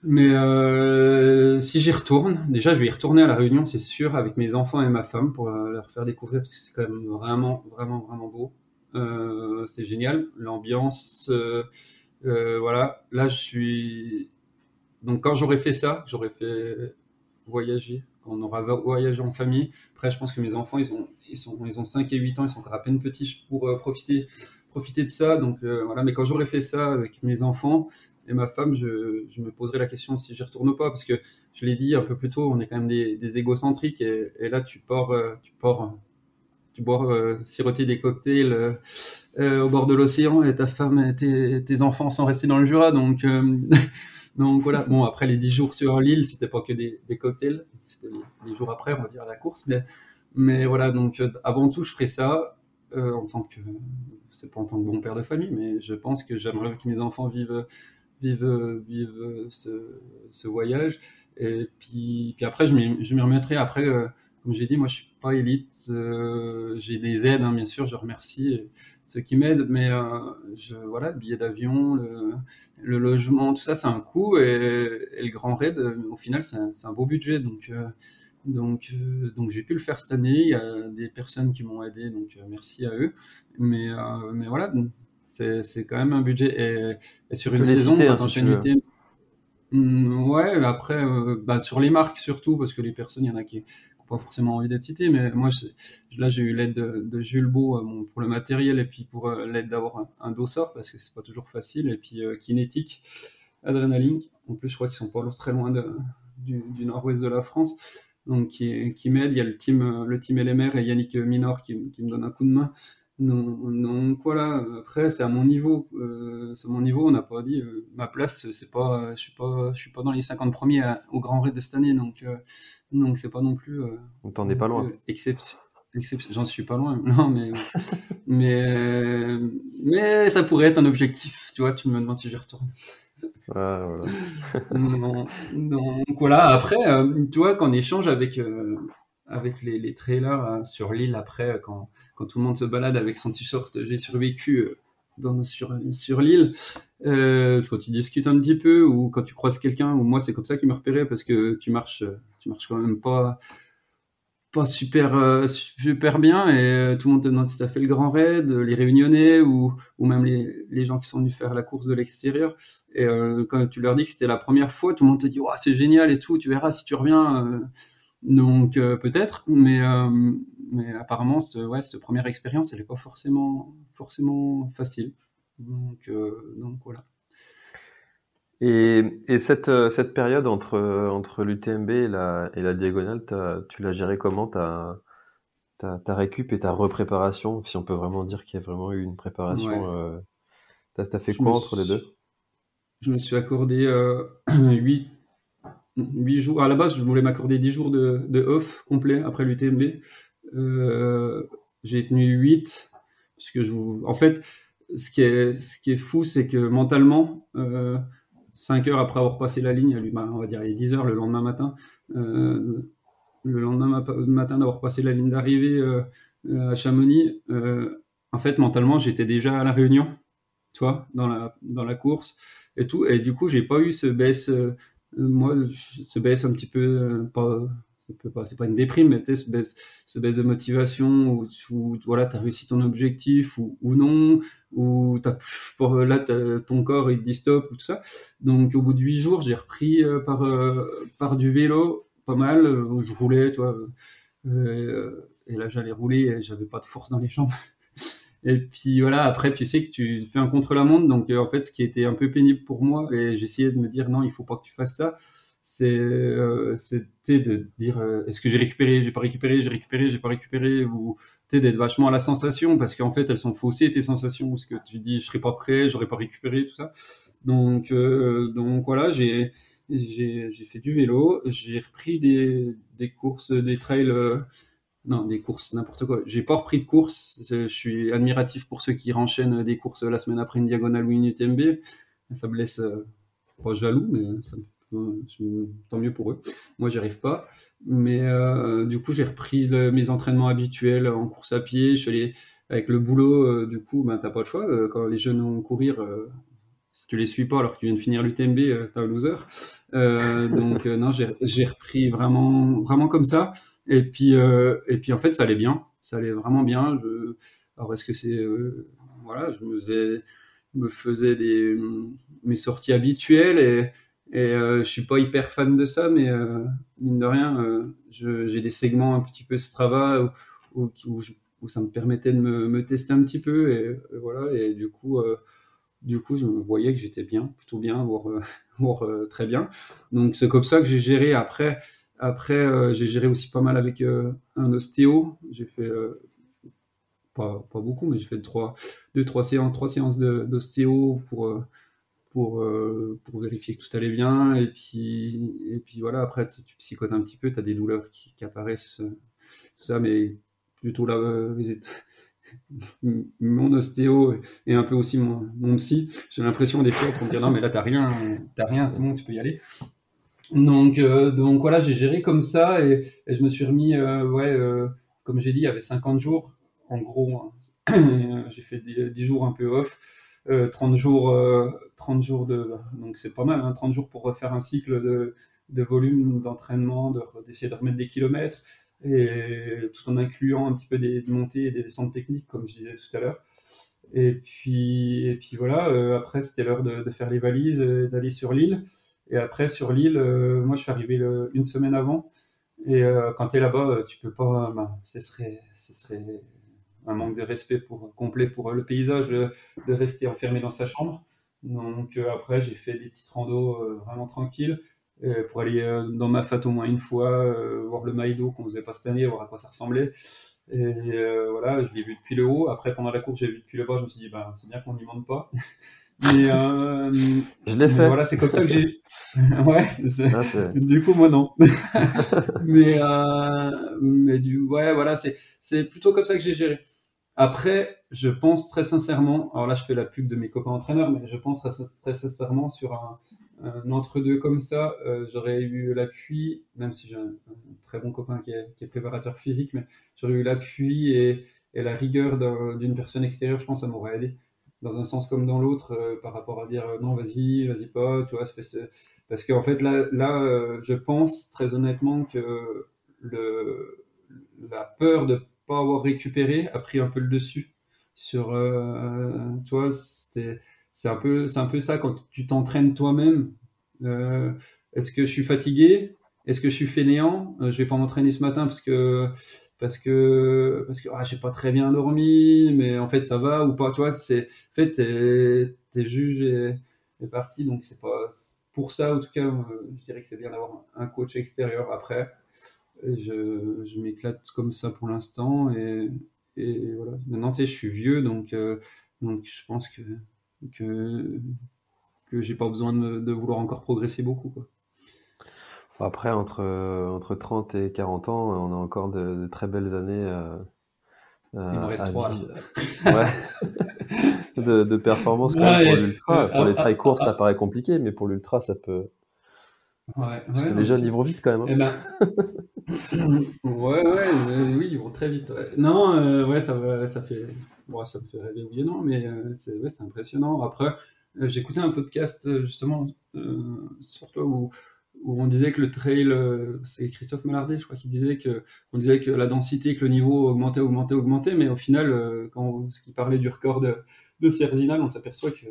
S4: mais euh, si j'y retourne, déjà je vais y retourner à la Réunion, c'est sûr, avec mes enfants et ma femme pour euh, leur faire découvrir parce que c'est quand même vraiment, vraiment, vraiment beau. Euh, c'est génial, l'ambiance, euh, euh, voilà. Là, je suis. Donc, quand j'aurai fait ça, j'aurais fait voyager, on aura voyagé en famille. Après, je pense que mes enfants, ils ont, ils ils ont 5 et 8 ans, ils sont à peine petits pour profiter, profiter de ça. Donc, voilà. Mais quand j'aurai fait ça avec mes enfants, et ma femme, je, me poserai la question si j'y retourne pas, parce que je l'ai dit un peu plus tôt, on est quand même des, égocentriques, et, là tu pars, euh, tu pars, tu bois euh, siroter des cocktails euh, euh, au bord de l'océan, et ta femme et tes, enfants sont restés dans le Jura, donc euh, donc voilà. Bon après les dix jours sur l'île, c'était pas que des, cocktails, c'était les, jours après, on va dire la course, mais mais voilà donc avant tout je ferai ça en tant que c'est pas en tant que bon père de famille, mais je pense que j'aimerais que mes enfants vivent vivent, vivent ce, ce, voyage. Et puis, puis après, je m'y remettrai. Après, euh, comme j'ai dit, moi, je suis pas élite. Euh, j'ai des aides, hein, bien sûr. Je remercie ceux qui m'aident, mais euh, je, voilà, le billet d'avion, le, le, logement, tout ça, c'est un coût. Et, et, le grand raid, au final, c'est un, un, beau budget. Donc, donc, donc j'ai pu le faire cette année. Il y a des personnes qui m'ont aidé, donc merci à eux. Mais, mais voilà, c'est quand même un budget. Et, sur une saison, citer, hein, hmm, ouais, après, euh, bah, sur les marques surtout, parce que les personnes, il y en a qui pas forcément envie d'être citées, mais moi, là, j'ai eu l'aide de, Jules Beau euh, pour le matériel et puis pour euh, l'aide d'avoir un, un, dossard, parce que c'est pas toujours facile, et puis Kinétique, Adrenaline. En plus, je crois qu'ils sont pas très loin du, nord-ouest de la France. donc qui, qui m'aide. Il y a le team, le team LMR et Yannick Minor qui me donne un coup de main. Donc, voilà, après c'est à mon niveau, euh, c'est à mon niveau, on n'a pas dit euh, ma place, c'est pas, je suis pas, je suis pas dans les 50 premiers au Grand Raid de cette année, donc euh, donc c'est pas non plus.
S3: on t'en est pas loin.
S4: exception, j'en suis pas loin, non mais mais mais ça pourrait être un objectif, tu vois, tu me demandes si j'y retourne. voilà. donc, voilà, après, tu vois, on échange avec avec les, les trailers euh, sur l'île après, euh, quand, quand, tout le monde se balade avec son t-shirt J'ai survécu euh, sur, sur l'île. Euh, quand tu discutes un petit peu ou quand tu croises quelqu'un, ou moi c'est comme ça qu'il me repérait parce que tu marches, tu marches quand même pas, pas super, super bien et tout le monde te demande si tu as fait le grand raid, les réunionnais ou, ou même les, les, gens qui sont venus faire la course de l'extérieur. Et quand tu leur dis que c'était la première fois, tout le monde te dit c'est génial et tout, tu verras si tu reviens donc euh, peut-être, mais, euh, mais apparemment, ce, ouais, cette première expérience, elle n'est pas forcément, forcément facile. Donc, euh, donc voilà.
S3: Et, et cette, cette, période entre, entre l'UTMB et la, et la diagonale, tu l'as gérée comment? Ta, ta, ta, récup et ta repréparation, si on peut vraiment dire qu'il y a vraiment eu une préparation Tu as, fait quoi entre les deux?
S4: Je me suis accordé 8, 8 jours. À la base, je voulais m'accorder 10 jours de, de off complet après l'UTMB. Euh, j'ai tenu 8. Parce que je vous... En fait, ce qui est, ce qui est fou, c'est que mentalement, euh, 5 heures après avoir passé la ligne, bah, on va dire il est 10 heures le lendemain matin, euh, le lendemain matin d'avoir passé la ligne d'arrivée euh, à Chamonix, en fait, mentalement, j'étais déjà à la réunion, toi, dans la, dans la course et tout. Et du coup, j'ai pas eu ce baisse moi, ce baisse un petit peu, euh, pas, c'est pas une déprime, mais tu sais, ce baisse, ce baisse de motivation où, voilà, tu as réussi ton objectif ou, ou non, ou as, là, ton corps il te dit stop ou tout ça. Donc, au bout de huit jours, j'ai repris euh, par, euh, par du vélo, pas mal, je roulais, toi, et là, j'allais rouler j'avais pas de force dans les jambes. Et puis voilà, après, tu sais que tu fais un contre-la-montre. Donc, euh, en fait, ce qui était un peu pénible pour moi, et j'essayais de me dire non, il faut pas que tu fasses ça, euh, c'était de dire euh, est-ce que j'ai récupéré, j'ai pas récupéré, j'ai récupéré, j'ai pas récupéré, ou d'être vachement à la sensation, parce qu'en fait, elles sont faussées tes sensations, parce que tu dis je serai pas prêt, j'aurais pas récupéré, tout ça. Donc, voilà, j'ai fait du vélo, j'ai repris des courses, des trails non, des courses, n'importe quoi. J'ai pas repris de course. Je suis admiratif pour ceux qui renchaînent des courses la semaine après une diagonale ou une UTMB. Ça me laisse euh, pas jaloux, mais ça me, tant mieux pour eux. Moi, j'y arrive pas. Mais euh, du coup, j'ai repris mes entraînements habituels en course à pied. Je suis allé avec le boulot. Euh, du coup, ben, t'as pas le choix. quand les jeunes vont courir, si tu les suis pas alors que tu viens de finir l'UTMB, t'es un loser. donc, non, j'ai repris vraiment, vraiment comme ça. Et puis, euh, et puis en fait, ça allait bien. Ça allait vraiment bien. Alors, est-ce que c'est. Euh, voilà, je me faisais, mes sorties habituelles et, et euh, je suis pas hyper fan de ça, mais euh, mine de rien, j'ai des segments un petit peu Strava où, où, où, ça me permettait de me, tester un petit peu et, voilà. Et du coup, du coup, je voyais que j'étais bien, plutôt bien, voire très bien. Donc c'est comme ça que j'ai géré. Après, après, euh, j'ai géré aussi pas mal avec euh, un ostéo. J'ai fait euh, pas, pas, beaucoup, mais j'ai fait trois, deux, trois séances, trois séances d'ostéo pour pour, pour vérifier que tout allait bien. Et puis, et puis voilà, après, tu psychotes un petit peu, tu as des douleurs qui, apparaissent, tout ça, mais plutôt là, mon ostéo et un peu aussi mon, mon psy, j'ai l'impression des fois pour me dire non, mais là, t'as rien, t'as rien, c'est bon, tu peux y aller. Donc, euh, donc voilà, j'ai géré comme ça et, je me suis remis, euh, ouais, euh, comme j'ai dit, il y avait 50 jours, en gros, hein. j'ai fait 10, jours un peu off, 30 jours, 30 jours de, donc c'est pas mal, hein, 30 jours pour refaire un cycle de, de volume d'entraînement, d'essayer de, remettre des kilomètres et tout en incluant un petit peu des montées et des descentes techniques, comme je disais tout à l'heure. Et puis, et puis voilà, après c'était l'heure de, de, faire les valises, d'aller sur l'île. Et après, sur l'île, euh, moi, je suis arrivé une semaine avant. Et euh, quand tu es là-bas, euh, tu peux pas. Ben, ce, serait, ce serait un manque de respect pour, complet pour le paysage de, rester enfermé dans sa chambre. Donc après, j'ai fait des petites randos vraiment tranquilles. pour aller dans ma fat au moins une fois, voir le Maïdo qu'on faisait pas cette année, voir à quoi ça ressemblait. Et voilà, je l'ai vu depuis le haut. Après, pendant la course, j'ai vu depuis le bas. Je me suis dit, bah, c'est bien qu'on n'y monte pas.
S3: Mais euh, je l'ai fait.
S4: Voilà, c'est comme ça que j'ai. ouais. Ah, du coup, moi non. mais euh, mais du ouais, voilà, c'est c'est plutôt comme ça que j'ai géré. Après, je pense très sincèrement. Alors là, je fais la pub de mes copains entraîneurs, mais je pense très, sincèrement sur un, entre-deux comme ça, euh, j'aurais eu l'appui, même si j'ai un, très bon copain qui est, qui est préparateur physique, mais j'aurais eu l'appui et, et la rigueur d'une personne extérieure, je pense, ça m'aurait aidé dans un sens comme dans l'autre euh, par rapport à dire euh, non, vas-y, vas-y pas, tu vois, parce qu'en fait, là, là euh, je pense très honnêtement que la peur de pas avoir récupéré a pris un peu le dessus sur, tu vois, c'est un peu, c'est un peu ça quand tu t'entraînes toi-même. Est-ce que je suis fatigué? Est-ce que je suis fainéant? Je vais pas m'entraîner ce matin parce que parce que parce que ah, j'ai pas très bien dormi, mais en fait ça va ou pas. Toi, c'est en fait t'es es juge et, parti, donc c'est pas pour ça en tout cas. Je dirais que c'est bien d'avoir un coach extérieur après. Je, je m'éclate comme ça pour l'instant et, et, voilà. Maintenant, tu sais, je suis vieux, donc euh, donc je pense que que que j'ai pas besoin de, de, vouloir encore progresser beaucoup quoi.
S3: Après, entre, entre 30 et 40 ans, on a encore de, très belles années euh,
S4: euh, Il reste trois.
S3: Ouais. de, de performance pour l'ultra. Pour les trails courts, ça paraît compliqué, mais pour l'ultra, ça peut.
S4: Ouais,
S3: Parce que les jeunes, ils vont vite quand même.
S4: Hein. Eh ben... ouais, ouais, oui, ils vont très vite. Non, euh, ouais, ça, ça fait. Bon, ça me fait rêver, oui et non, mais c'est ouais, impressionnant. Après, j'écoutais un podcast, justement, sur toi où où on disait que le trail, euh, c'est Christophe Mallardet, je crois, qui disait que on disait que la densité, que le niveau augmentait, augmentait, augmentait, mais au final, euh, quand il parlait du record de, de on s'aperçoit que,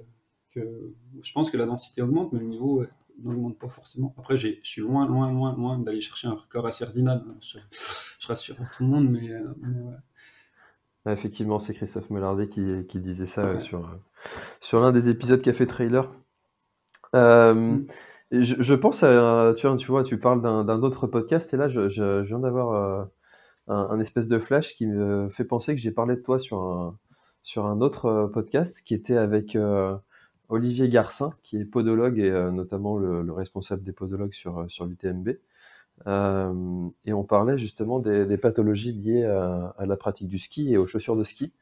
S4: que, je pense que la densité augmente, mais le niveau euh, n'augmente pas forcément. Après, je suis loin, loin, loin, loin d'aller chercher un record à Cerzinal. Je, rassure tout le monde, mais,
S3: ouais. Effectivement, c'est Christophe Mallardet qui, qui disait ça sur, sur l'un des épisodes Café Trailer. Mm. Je, pense à, tu vois, tu parles d'un autre podcast et là, je, je, viens d'avoir euh, un, espèce de flash qui me fait penser que j'ai parlé de toi sur un, sur un autre euh, podcast qui était avec euh, Olivier Garcin, qui est podologue et notamment le, responsable des podologues sur, sur l'UTMB. et on parlait justement des, pathologies liées à, à, la pratique du ski et aux chaussures de ski.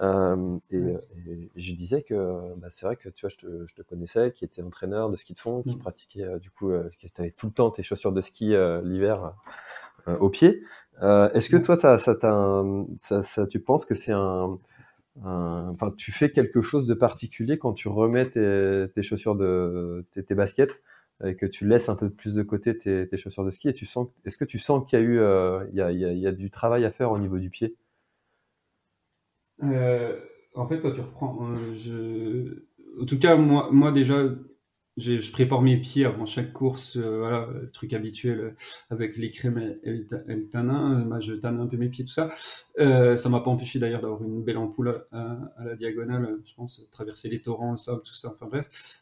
S3: Euh, et, je disais que bah, c'est vrai que tu vois, je te, je te, connaissais, qui était entraîneur de ski de fond, qui mmh. pratiquait euh, du coup, euh, qui avait tout le temps tes chaussures de ski l'hiver au pied. Est-ce que toi, ça, ça, ça, tu penses que c'est un, enfin, tu fais quelque chose de particulier quand tu remets tes, tes chaussures de tes, tes, baskets et que tu laisses un peu plus de côté tes, tes chaussures de ski et tu sens, est-ce que tu sens qu'il y a eu, il y a, il y a du travail à faire au niveau du pied?
S4: Euh, en fait, quand tu reprends, euh, en tout cas, moi, moi déjà, je prépare mes pieds avant chaque course, euh, voilà, truc habituel avec les crèmes et, le tanin. je tanne un peu mes pieds, tout ça. Ça m'a pas empêché d'ailleurs d'avoir une belle ampoule à, la diagonale, je pense, traverser les torrents, le sable, tout ça. Enfin bref.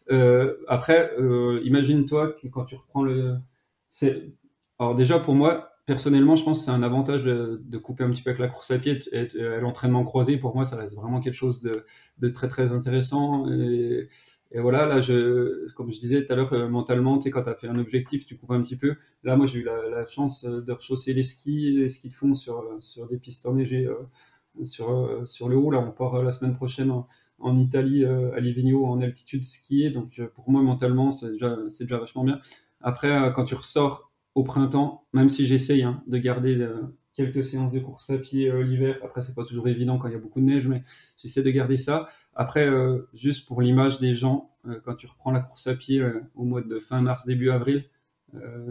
S4: après, imagine-toi que quand tu reprends le. Alors déjà, pour moi, personnellement, je pense que c'est un avantage de, couper un petit peu avec la course à pied et, l'entraînement croisé. Pour moi, ça reste vraiment quelque chose de, très très intéressant. Et, voilà, là, je, comme je disais tout à l'heure, euh, mentalement, tu sais, quand tu as fait un objectif, tu coupes un petit peu. Là, moi, j'ai eu la, chance de rechausser les skis, les skis de fond sur, sur des pistes enneigées euh, sur, euh, sur le haut. Là, on part la semaine prochaine en, Italie, à Livigno, en altitude skier. Donc, pour moi, mentalement, c'est déjà, déjà vachement bien. Après, quand tu ressors au printemps, même si j'essaye hein, de garder euh, quelques séances de course à pied euh, l'hiver. Après, c'est pas toujours évident quand il y a beaucoup de neige, mais j'essaie de garder ça. Après, euh, juste pour l'image des gens, quand tu reprends la course à pied au mois de fin mars, début avril,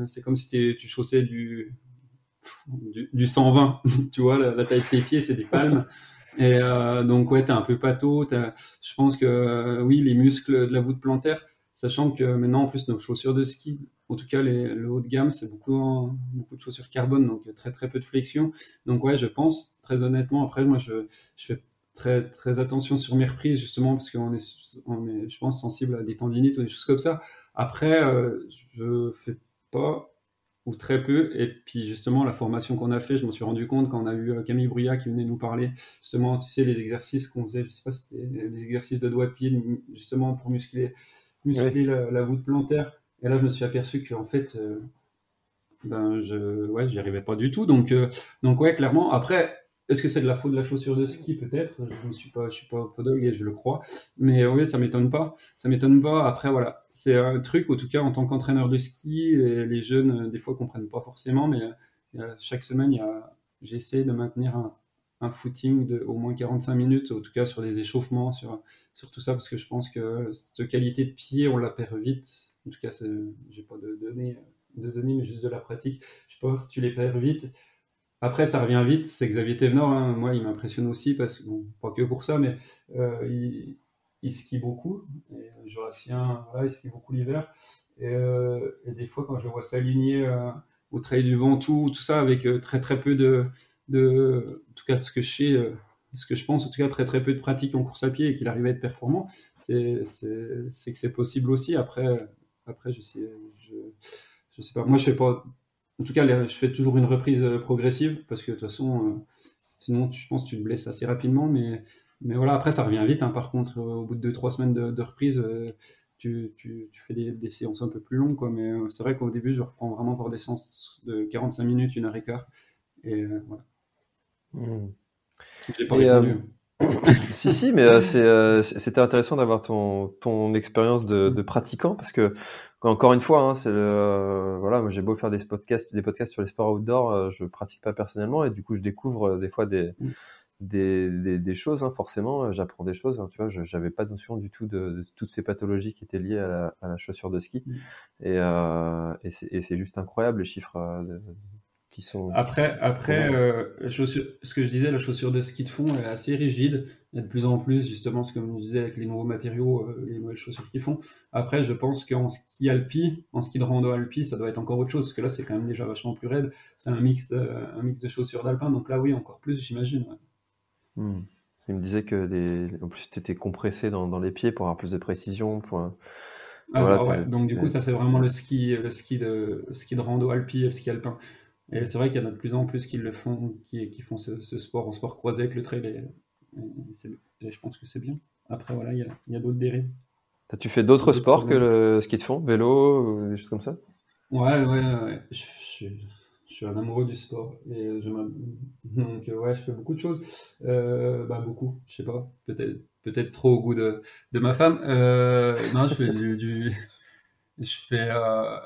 S4: c'est comme si tu chaussais du, du, 120, tu vois, la, taille de tes pieds, c'est des palmes. Et donc, ouais, t'es un peu pâteau. Je pense que, oui, les muscles de la voûte plantaire, sachant que maintenant, en plus, nos chaussures de ski, en tout cas, le haut de gamme, c'est beaucoup, beaucoup de chaussures carbone, donc très très peu de flexion. Donc ouais, je pense, très honnêtement, après, moi, je, fais très, très attention sur mes reprises, justement, parce qu'on est, je pense, sensible à des tendinites ou des choses comme ça. Après, euh, je fais pas ou très peu. Et puis justement, la formation qu'on a fait, je m'en suis rendu compte quand on a eu euh, Camille Bruyat qui venait nous parler, justement, tu sais, les exercices qu'on faisait, je sais pas c'était des exercices de doigts de pied, justement pour muscler, muscler la, voûte plantaire. Et là, je me suis aperçu qu'en fait, euh, ben, je, ouais, j'y arrivais pas du tout. Donc, euh, donc ouais, clairement. Après, est-ce que c'est de la faute de la chaussure de ski? Peut-être. Je ne suis pas, je suis pas podologue et je le crois. Mais oui, ça m'étonne pas. Ça m'étonne pas. Après, voilà, c'est un truc. En tout cas, en tant qu'entraîneur de ski, les jeunes des fois comprennent pas forcément. Mais euh, chaque semaine, j'essaie de maintenir un, un, footing de au moins 45 minutes, en tout cas sur les échauffements, sur, sur tout ça, parce que je pense que cette qualité de pied, on la perd vite. En tout cas, j'ai pas de données, de données, mais juste de la pratique. Je pense que tu les perds vite. Après, ça revient vite. C'est Xavier Thévenard. Hein. Moi, il m'impressionne aussi parce que, pas que pour ça, mais euh, il, skie beaucoup. Et, euh, il skie beaucoup l'hiver. Euh, et, des fois, quand je vois s'aligner au trail du Ventoux, tout ça, avec très très peu de, en tout cas, ce que je sais, ce que je pense, en tout cas, très très peu de pratique en course à pied et qu'il arrive à être performant, c'est que c'est possible aussi. Après, après, je sais, je, je sais pas. Moi, je fais pas en tout cas, je fais toujours une reprise euh, progressive parce que de toute façon, euh, sinon, je pense que tu te blesses assez rapidement. Mais, mais voilà, après, ça revient vite. Hein. Par contre, euh, au bout de 2-3 semaines de, reprise, tu, tu, fais des, séances un peu plus longues. Mais c'est vrai qu'au début, je reprends vraiment pour des séances de 45 minutes, une heure et quart. Et voilà.
S3: Mmh. Pas répondu. si, si, mais c'était intéressant d'avoir ton, ton expérience de, de, pratiquant parce que encore une fois, hein, c'est le, voilà, j'ai beau faire des podcasts, des podcasts sur les sports outdoor, euh, je pratique pas personnellement et du coup je découvre euh, des fois des, mmh. des, des, choses, hein, forcément, euh, j'apprends des choses. Hein, tu vois, j'avais pas notion du tout de, toutes ces pathologies qui étaient liées à la, à la chaussure de ski. Mmh. Et, et c'est juste incroyable les chiffres
S4: après, après euh, ce que je disais, la chaussure de ski de fond est assez rigide. Il y a de plus en plus, justement, ce que je disais avec les nouveaux matériaux, euh, les nouvelles chaussures qui font. Après, je pense qu'en ski alpi, en ski de rando alpi, ça doit être encore autre chose, parce que là, c'est quand même déjà vachement plus raide. C'est un mix, euh, un mix de chaussures d'alpin, donc là, oui, encore plus, j'imagine.
S3: Hmm. Il me disait que en plus, tu étais compressé dans, dans, les pieds pour avoir plus de précision. Pour...
S4: Ah, voilà, ouais. Donc, du coup, ça, c'est vraiment le ski, le ski de, ski de rando alpi et le ski alpin. Et c'est vrai qu'il y en a de plus en plus qui le font, qui, qui font ce, sport en sport croisé avec le trail. Et, je pense que c'est bien. Après, voilà, il y a, y a d'autres dérives.
S3: As-tu fait d'autres sports que le ski de fond, vélo, ou des choses comme ça?
S4: Ouais, ouais, ouais. Je, je, suis un amoureux du sport. Et je donc, ouais, je fais beaucoup de choses. Euh, bah, beaucoup, je sais pas. Peut-être peut-être trop au goût de, de ma femme. Euh, non, je fais du, du, je fais, euh,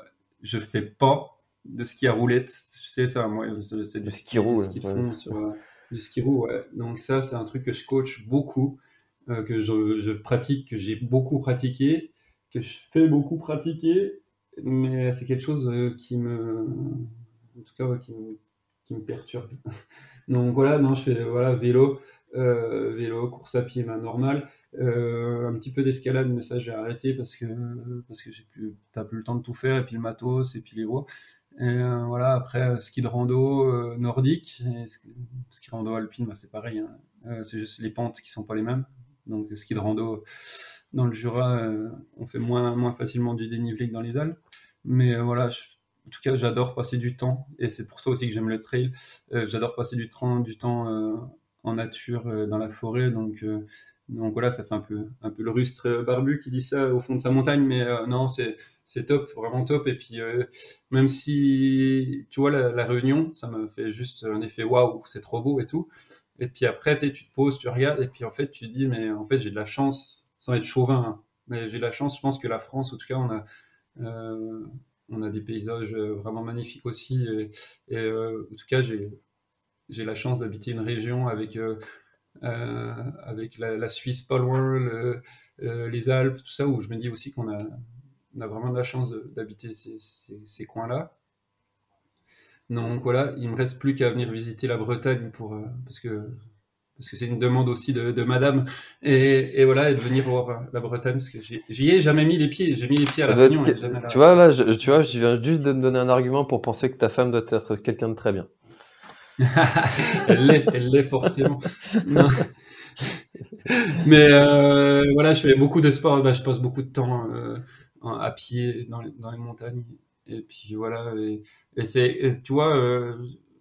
S4: je fais pas de ski à roulette. Tu sais, ça, moi, c'est du ski roue. Ski fond sur, euh, du ski roue, ouais. Donc, ça, c'est un truc que je coach beaucoup, euh, que je, je, pratique, que j'ai beaucoup pratiqué, que je fais beaucoup pratiquer, mais c'est quelque chose euh, qui me. En tout cas, qui, me, qui, me, perturbe. Donc, voilà, non, je fais voilà, vélo. vélo, course à pied, ben, normal. un petit peu d'escalade, mais ça j'ai arrêté parce que parce que j'ai plus, t'as plus le temps de tout faire et puis le matos et puis les voies. Euh, voilà, après, euh, ski de rando euh, nordique, et ski, rando alpine, bah, c'est pareil. Hein. c'est juste les pentes qui sont pas les mêmes. Donc, ski de rando dans le Jura, on fait moins, moins facilement du dénivelé que dans les Alpes. Mais voilà, en tout cas, j'adore passer du temps, et c'est pour ça aussi que j'aime le trail. j'adore passer du temps, du temps en nature, dans la forêt. Donc, donc voilà, ça fait un peu, un peu le rustre barbu qui dit ça au fond de sa montagne, mais non, c'est c'est top, vraiment top. Et puis, euh, même si, tu vois, la, réunion, ça me fait juste un effet waouh, c'est trop beau et tout. Et puis après, tu te poses, tu regardes, et puis en fait, tu dis, mais en fait, j'ai de la chance, sans être chauvin, hein. mais j'ai de la chance, je pense que la France, en tout cas, on a, euh, on a des paysages vraiment magnifiques aussi. Et, euh, en tout cas, j'ai, j'ai la chance d'habiter une région avec, avec la, Suisse pas loin, les Alpes, tout ça, où je me dis aussi qu'on a on a vraiment de la chance d'habiter ces, coins-là. Donc voilà, il me reste plus qu'à venir visiter la Bretagne pour euh, parce que parce que c'est une demande aussi de, Madame et, voilà et de venir voir la Bretagne parce que j'y ai jamais mis les pieds, j'ai mis les pieds à la Réunion.
S3: Tu vois là, je, tu vois, je viens juste de me donner un argument pour penser que ta femme doit être quelqu'un de très bien.
S4: Elle l'est, elle l'est forcément. Mais euh, voilà, je fais beaucoup de sport, bah, je passe beaucoup de temps. Euh, à pied dans les, montagnes. et puis voilà. Et, c'est, tu vois,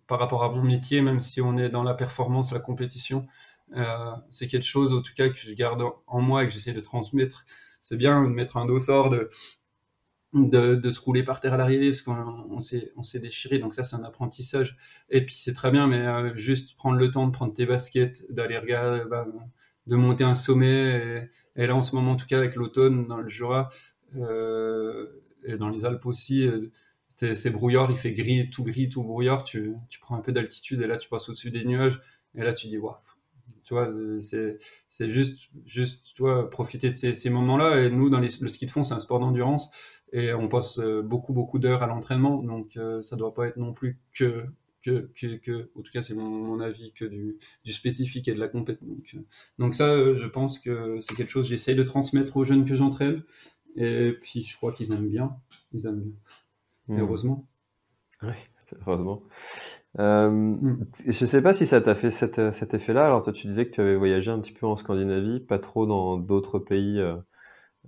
S4: par rapport à mon métier, même si on est dans la performance, la compétition, c'est quelque chose, en tout cas, que je garde en moi et que j'essaie de transmettre. C'est bien de mettre un dossard de de, se rouler par terre à l'arrivée parce qu'on s'est on s'est déchiré. Donc ça c'est un apprentissage. Et puis c'est très bien mais euh, juste prendre le temps de prendre tes baskets d'aller regarder bah, de monter un sommet. Et, là en ce moment en tout cas avec l'automne dans le Jura euh, et dans les Alpes aussi euh, c'est brouillard. Il fait gris tout gris tout brouillard. Tu, prends un peu d'altitude et là tu passes au-dessus des nuages. Et là tu dis waouh. Tu vois, c'est juste, juste, tu profiter de ces, ces moments-là. Et nous, dans le ski de fond, c'est un sport d'endurance et on passe euh, beaucoup beaucoup d'heures à l'entraînement, donc euh, ça doit pas être non plus que que, que, que en tout cas c'est mon, avis, que du, du, spécifique et de la compétence. Donc, euh, donc ça, je pense que c'est quelque chose que j'essaye de transmettre aux jeunes que j'entraîne, et puis je crois qu'ils aiment bien, ils aiment bien, hmm. heureusement.
S3: Oui, heureusement. Euh, hmm. Je sais pas si ça t'a fait cet, cet effet-là. Alors toi, tu disais que tu avais voyagé un petit peu en Scandinavie, pas trop dans d'autres pays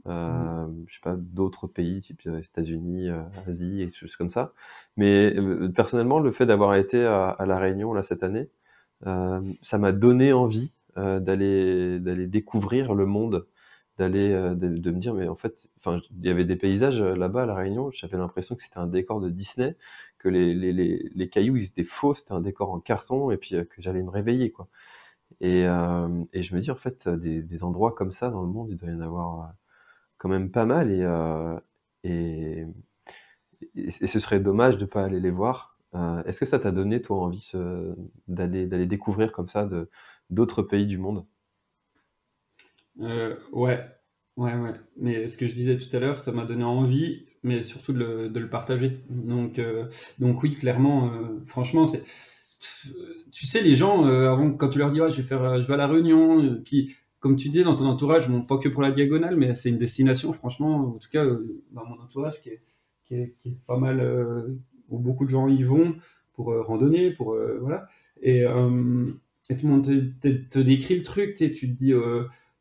S3: euh, je sais pas, d'autres pays, type euh, États-Unis, euh, Asie, et des choses comme ça. Mais personnellement, le fait d'avoir été à, La Réunion là cette année, ça m'a donné envie d'aller d'aller découvrir le monde, d'aller de, me dire mais en fait, enfin, il y avait des paysages là-bas à La Réunion. J'avais l'impression que c'était un décor de Disney, que les, les, les, les cailloux ils étaient faux, c'était un décor en carton, et puis que j'allais me réveiller quoi. Et, et je me dis en fait des, des endroits comme ça dans le monde, il doit y en avoir quand même pas mal et, euh, et, ce serait dommage de pas aller les voir. Euh, est-ce que ça t'a donné toi envie d'aller découvrir comme ça d'autres pays du monde?
S4: Euh, Ouais, ouais, ouais. Mais ce que je disais tout à l'heure, ça m'a donné envie, mais surtout de le, de le partager. Donc, donc oui, clairement, franchement, c'est tu sais, les gens, avant, quand tu leur dis, je vais faire, je vais à la Réunion, puis comme tu dis, dans ton entourage, bon, pas que pour la diagonale, mais c'est une destination, franchement, en tout cas, euh, dans mon entourage, qui est, pas mal, euh, où beaucoup de gens y vont pour euh, randonner, pour, voilà. Et, tout le monde te, décrit le truc, tu te dis,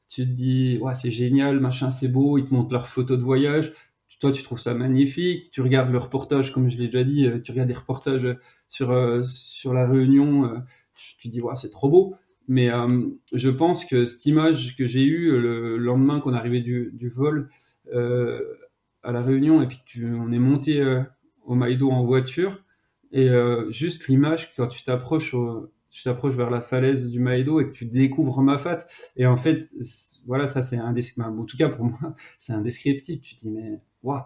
S4: tu dis, ouais, c'est génial, machin, c'est beau, ils te montrent leurs photos de voyage, toi, tu trouves ça magnifique, tu regardes le reportage, comme je l'ai déjà dit, tu regardes des reportages sur, sur la Réunion, tu te dis, ouais, c'est trop beau. Mais euh, je pense que cette image que j'ai eue le lendemain qu'on arrivait du, du vol euh, à la Réunion et puis qu'on est monté euh, au Maïdo en voiture, et juste l'image quand tu t'approches tu t'approches vers la falaise du Maïdo et que tu découvres Mafat. Et en fait, voilà, ça c'est un en tout cas pour moi, c'est indescriptible. Tu dis mais waouh,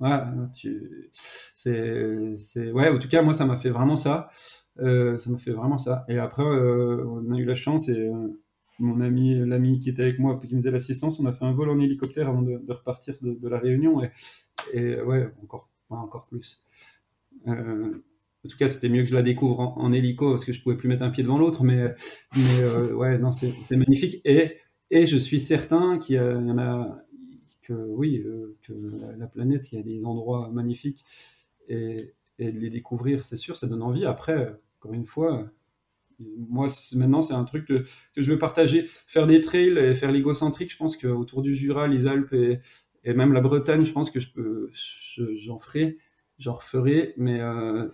S4: tu, c'est, c'est, ouais, en tout cas moi ça m'a fait vraiment ça. Euh, ça m'a fait vraiment ça. Et après, euh, on a eu la chance et euh, mon ami, l'ami qui était avec moi, qui me faisait l'assistance, on a fait un vol en hélicoptère avant de, repartir de, la Réunion. Et, et ouais, encore, encore plus. en tout cas, c'était mieux que je la découvre en, hélico parce que je pouvais plus mettre un pied devant l'autre. Mais, mais ouais, non, c'est magnifique. Et, et je suis certain qu'il y, en a, que oui, que la planète, il y a des endroits magnifiques. Et, et de les découvrir, c'est sûr, ça donne envie. Après, encore une fois, moi, maintenant, c'est un truc que, je veux partager. Faire des trails et faire l'égocentrique, je pense qu'autour du Jura, les Alpes et, même la Bretagne, je pense que j'en ferai, j'en referai, mais, euh,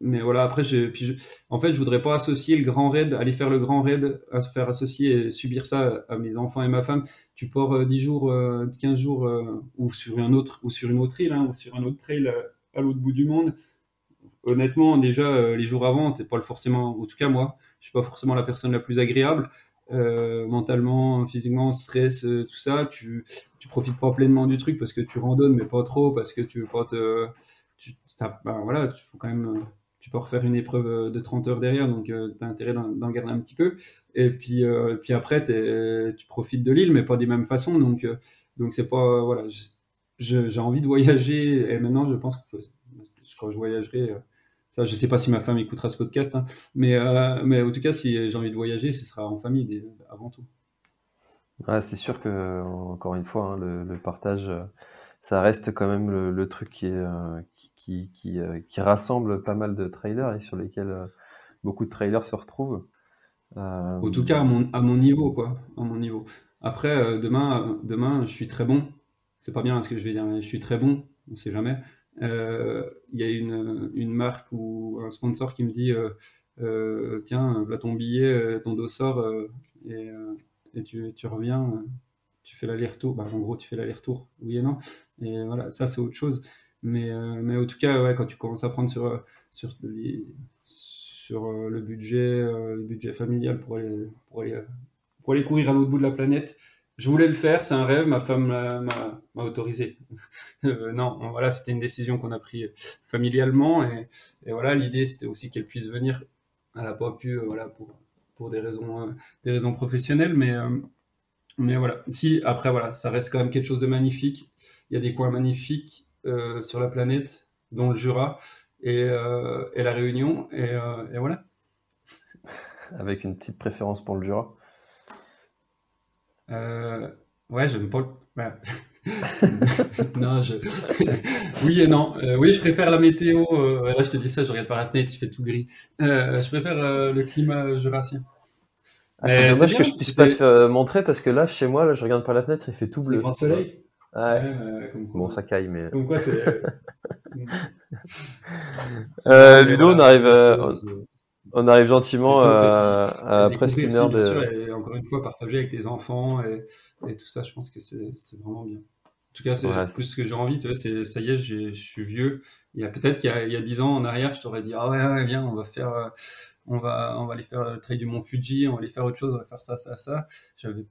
S4: mais voilà, après, puis en fait, je voudrais pas associer le grand raid, aller faire le grand raid, à se faire associer et subir ça à mes enfants et ma femme. Tu pars 10 euh, jours, 15 euh, jours, ou sur un autre, ou sur une autre île, hein, ou sur un autre trail à l'autre bout du monde honnêtement, déjà, euh, les jours avant, t'es pas forcément, en tout cas moi, je suis pas forcément la personne la plus agréable. Euh, mentalement, physiquement, stress, euh, tout ça, tu, tu profites pas pleinement du truc parce que tu randonnes, mais pas trop, parce que tu veux pas te. Tu, ben voilà, tu faut quand même. Tu peux refaire une épreuve de 30 heures derrière, donc tu as intérêt d'en garder un petit peu. Et puis, puis après, tu profites de l'île, mais pas des mêmes façons. Donc, donc c'est pas. Voilà, j'ai envie de voyager et maintenant, je pense que quand je voyagerai ça, je sais pas si ma femme écoutera ce podcast, hein. mais, euh, mais en tout cas, si j'ai envie de voyager, ce sera en famille avant tout.
S3: c'est sûr que, encore une fois, hein, le, partage, euh, ça reste quand même le, truc qui, est, euh, qui, qui, qui, rassemble pas mal de trailers et sur lesquels beaucoup de trailers se retrouvent.
S4: En tout cas, à mon, à mon niveau, quoi. À mon niveau. Après, demain, demain, je suis très bon. C'est pas bien ce que je vais dire, mais je suis très bon. On sait jamais. Il y a une, une, marque ou un sponsor qui me dit tiens, là ton billet, ton dossard, et, et tu, reviens, tu fais l'aller-retour. Bah, en gros, tu fais l'aller-retour, oui et non. Et voilà, ça c'est autre chose. Mais, mais en tout cas, quand tu commences à prendre sur, sur, sur le, budget, budget familial pour aller, pour aller, pour aller courir à l'autre bout de la planète, je voulais le faire, c'est un rêve, ma femme m'a autorisé. Euh, non, voilà, c'était une décision qu'on a prise familialement et, voilà, l'idée c'était aussi qu'elle puisse venir. Elle n'a pas pu, euh, voilà, pour, pour des raisons, euh, des raisons professionnelles, mais, mais voilà. Si après voilà, ça reste quand même quelque chose de magnifique. Il y a des coins magnifiques sur la planète, dont le Jura et, et la Réunion, et, et voilà.
S3: Avec une petite préférence pour le Jura.
S4: Ouais, j'aime pas. non, je... oui et non. Euh, oui, je préfère la météo. Euh, là, je te dis ça, je regarde par la fenêtre, il fait tout gris. je préfère le climat jurassien.
S3: Ah, c'est dommage que je puisse pas te montrer parce que là, chez moi, là, je regarde par la fenêtre, il fait tout bleu.
S4: Grand soleil.
S3: Ouais. bon, ça caille, mais.
S4: Comme quoi, c'est.
S3: Ludo, on arrive. On arrive gentiment à, presque une heure de.
S4: et encore une fois, partager avec les enfants et, tout ça, je pense que c'est vraiment bien. En tout cas, c'est plus ce que j'ai envie. Tu vois, ça y est, je suis vieux. Il y a peut-être qu'il y, a dix ans en arrière, je t'aurais dit ah ouais, ouais, viens, on va faire, euh, on va, on va aller faire le trail du Mont Fuji, on va aller faire autre chose, on va faire ça, ça, ça. J'avais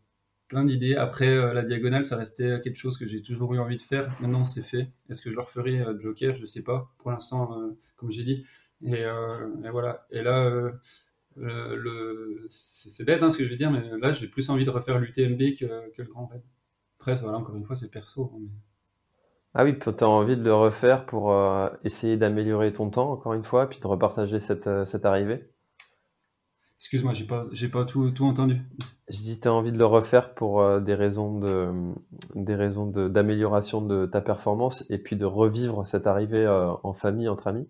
S4: plein d'idées. Après, euh, la diagonale, ça restait quelque chose que j'ai toujours eu envie de faire. Maintenant, c'est fait. Est-ce que je le referai euh, Joker? Je sais pas. Pour l'instant, comme j'ai dit, euh, et, voilà. Et là, euh, le, c'est bête hein, ce que je veux dire, mais là, j'ai plus envie de refaire l'UTMB que, que, le Grand Raid. Après, voilà, encore une fois, c'est perso. Hein,
S3: ah oui, tu as envie de le refaire pour euh, essayer d'améliorer ton temps, encore une fois, puis de repartager cette, cette arrivée
S4: Excuse-moi, j'ai pas, j'ai pas tout, tout, entendu.
S3: Je dis, tu as envie de le refaire pour des raisons de, des raisons d'amélioration de, ta performance et puis de revivre cette arrivée en famille, entre amis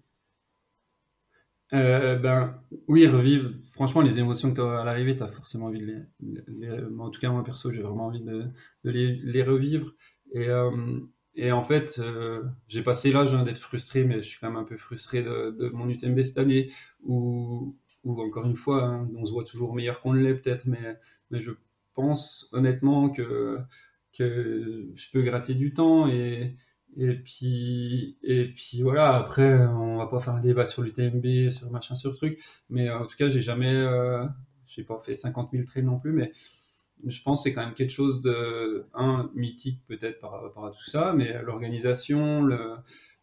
S4: euh, ben oui, revivre. Franchement, les émotions que tu as à l'arrivée, tu as forcément envie de les, En tout cas, moi perso, j'ai vraiment envie de, les, les, revivre. Et, euh, et en fait, euh, j'ai passé l'âge hein, d'être frustré, mais je suis quand même un peu frustré de, de mon UTMB cette année, où, où encore une fois, hein, on se voit toujours meilleur qu'on ne l'est peut-être, mais, mais je pense honnêtement que, que je peux gratter du temps et et puis, et puis voilà, après, on va pas faire un débat sur l'UTMB, sur machin, sur truc. Mais en tout cas, j'ai jamais, euh, j'ai pas fait 50 000 trails non plus, mais je pense que c'est quand même quelque chose de, un, mythique peut-être par rapport à tout ça, mais l'organisation, le,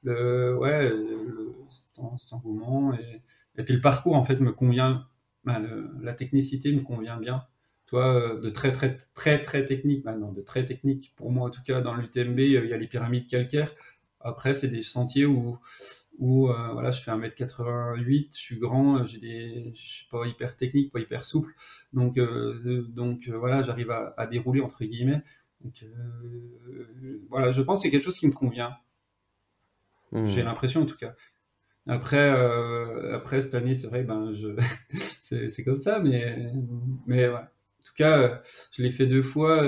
S4: le, ouais, le, cet, engouement, et, et, puis le parcours en fait me convient, la technicité me convient bien toi, euh, de très très très très technique maintenant, de très technique pour moi en tout cas dans l'UTMB, euh, il y a les pyramides calcaires. Après, c'est des sentiers où, où euh, voilà, je fais 1m88, je suis grand, j'ai des, je suis pas hyper technique, pas hyper souple, donc donc voilà, j'arrive à, dérouler entre guillemets. Donc, voilà, je pense que c'est quelque chose qui me convient. Mmh. J'ai l'impression en tout cas. Après, après cette année, c'est vrai, ben je, c'est comme ça, mais mais ouais. Tout cas, euh, je l'ai fait deux fois,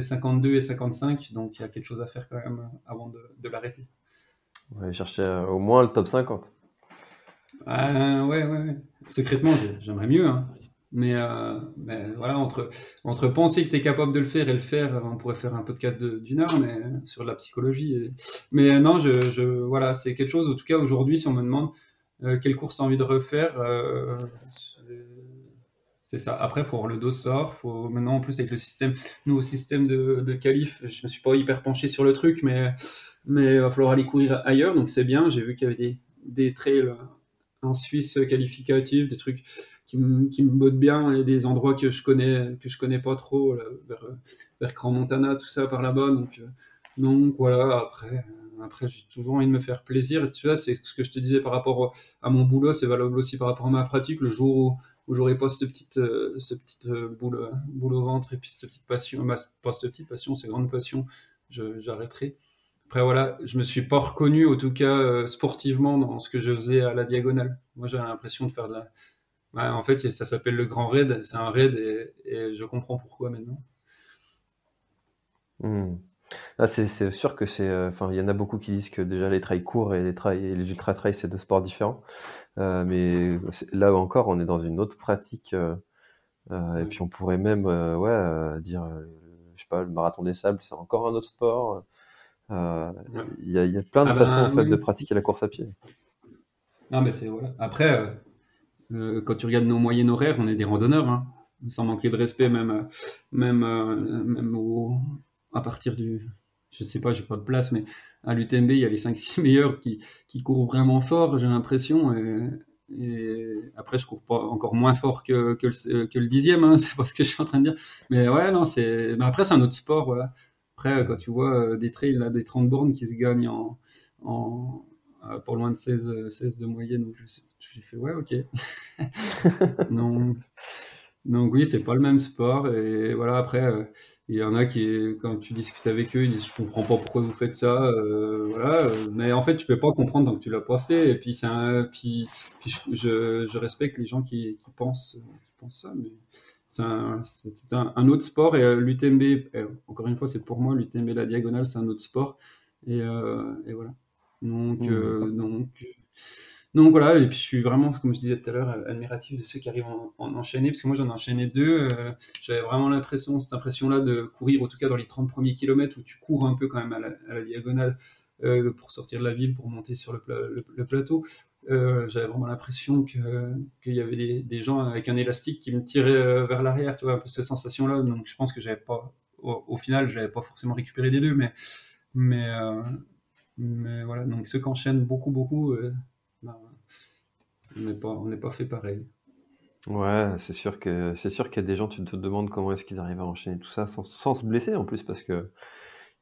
S4: 52 euh, et 55, donc il y a quelque chose à faire quand même euh, avant de, l'arrêter.
S3: Ouais, chercher au moins le top 50.
S4: Ah, ouais, ouais, Secrètement, j'aimerais mieux. Hein. Mais, mais, voilà, entre, entre penser que tu es capable de le faire et le faire, on pourrait faire un podcast d'une heure mais, sur la psychologie. Mais non, je, je voilà, c'est quelque chose, en tout cas aujourd'hui, si on me demande quelle course tu as envie de refaire, c'est ça. Après, faut avoir le dos sort. Faut maintenant en plus avec le système, nouveau système de, de qualif. Je me suis pas hyper penché sur le truc, mais mais il va falloir aller courir ailleurs. Donc c'est bien. J'ai vu qu'il y avait des, des trails en Suisse qualificatifs, des trucs qui, qui me bottent bien et des endroits que je connais que je connais pas trop vers, vers Grand Montana, tout ça par là-bas. Donc donc voilà. Après. Après, j'ai toujours envie de me faire plaisir. Et c'est ce que je te disais par rapport à mon boulot, c'est valable aussi par rapport à ma pratique. Le jour où, où j'aurais pas cette petite, euh, cette petite euh, boule, boule au ventre et puis cette petite passion, pas cette petite passion, cette grande passion, j'arrêterai. Après voilà, je me suis pas reconnu, en tout cas euh, sportivement, dans ce que je faisais à la diagonale. Moi, j'avais l'impression de faire de la. en fait, ça s'appelle le grand raid. C'est un raid et, je comprends pourquoi maintenant.
S3: Hmm. Ah, c'est sûr que c'est. Enfin, il y en a beaucoup qui disent que déjà les trails courts et les trails et les ultra trails c'est deux sports différents. mais là encore, on est dans une autre pratique. et puis on pourrait même, ouais, dire, je sais pas, le marathon des sables, c'est encore un autre sport. Il y, a, plein de ah façons ben, en fait de pratiquer la course à pied.
S4: Non, mais c'est voilà. Après, quand tu regardes nos moyennes horaires, on est des randonneurs. Hein sans manquer de respect, même, même, euh, même à partir du. Je sais pas, j'ai pas de place, mais à l'UTMB, il y a les 5-6 meilleurs qui, qui courent vraiment fort, j'ai l'impression. Et, après, je cours pas encore moins fort que, que, le, que le dixième, hein, c'est pas ce que je suis en train de dire. Mais ouais, non, c'est. Mais après, c'est un autre sport, voilà. Après, quand tu vois euh, des trails, là, des 30 bornes qui se gagnent en, en euh, pour loin de 16, 16 de moyenne, donc je, je fais ouais, ok. non. Donc oui, c'est pas le même sport. Et voilà, après, euh, il y en a qui, quand tu discutes avec eux, ils disent, je comprends pas pourquoi vous faites ça. Euh, voilà. Mais en fait, tu peux pas comprendre tant que tu l'as pas fait. Et puis, c'est un, puis, puis je, je, respecte les gens qui, qui pensent, qui pensent ça. Mais c'est un, un, un, autre sport. Et euh, l'UTMB, encore une fois, c'est pour moi, l'UTMB, la diagonale, c'est un autre sport. Et, et voilà. Donc, mmh, donc donc voilà, et puis je suis vraiment, comme je disais tout à l'heure, admiratif de ceux qui arrivent en, en enchaîner, parce que moi j'en ai enchaîné deux. Euh, j'avais vraiment l'impression, cette impression-là de courir, en tout cas dans les 30 premiers kilomètres, où tu cours un peu quand même à la, diagonale euh, pour sortir de la ville, pour monter sur le, plateau. Euh, j'avais vraiment l'impression qu'il y avait des, gens avec un élastique qui me tiraient vers l'arrière, tu vois, un peu cette sensation-là. Donc je pense que j'avais pas, au, final, j'avais pas forcément récupéré les deux, mais, mais, mais voilà, donc ceux qui enchaînent beaucoup, beaucoup on n'est pas, on n'est pas fait pareil.
S3: Ouais, c'est sûr que c'est sûr qu'il y a des gens, tu te demandes comment est-ce qu'ils arrivent à enchaîner tout ça sans, sans se blesser en plus, parce que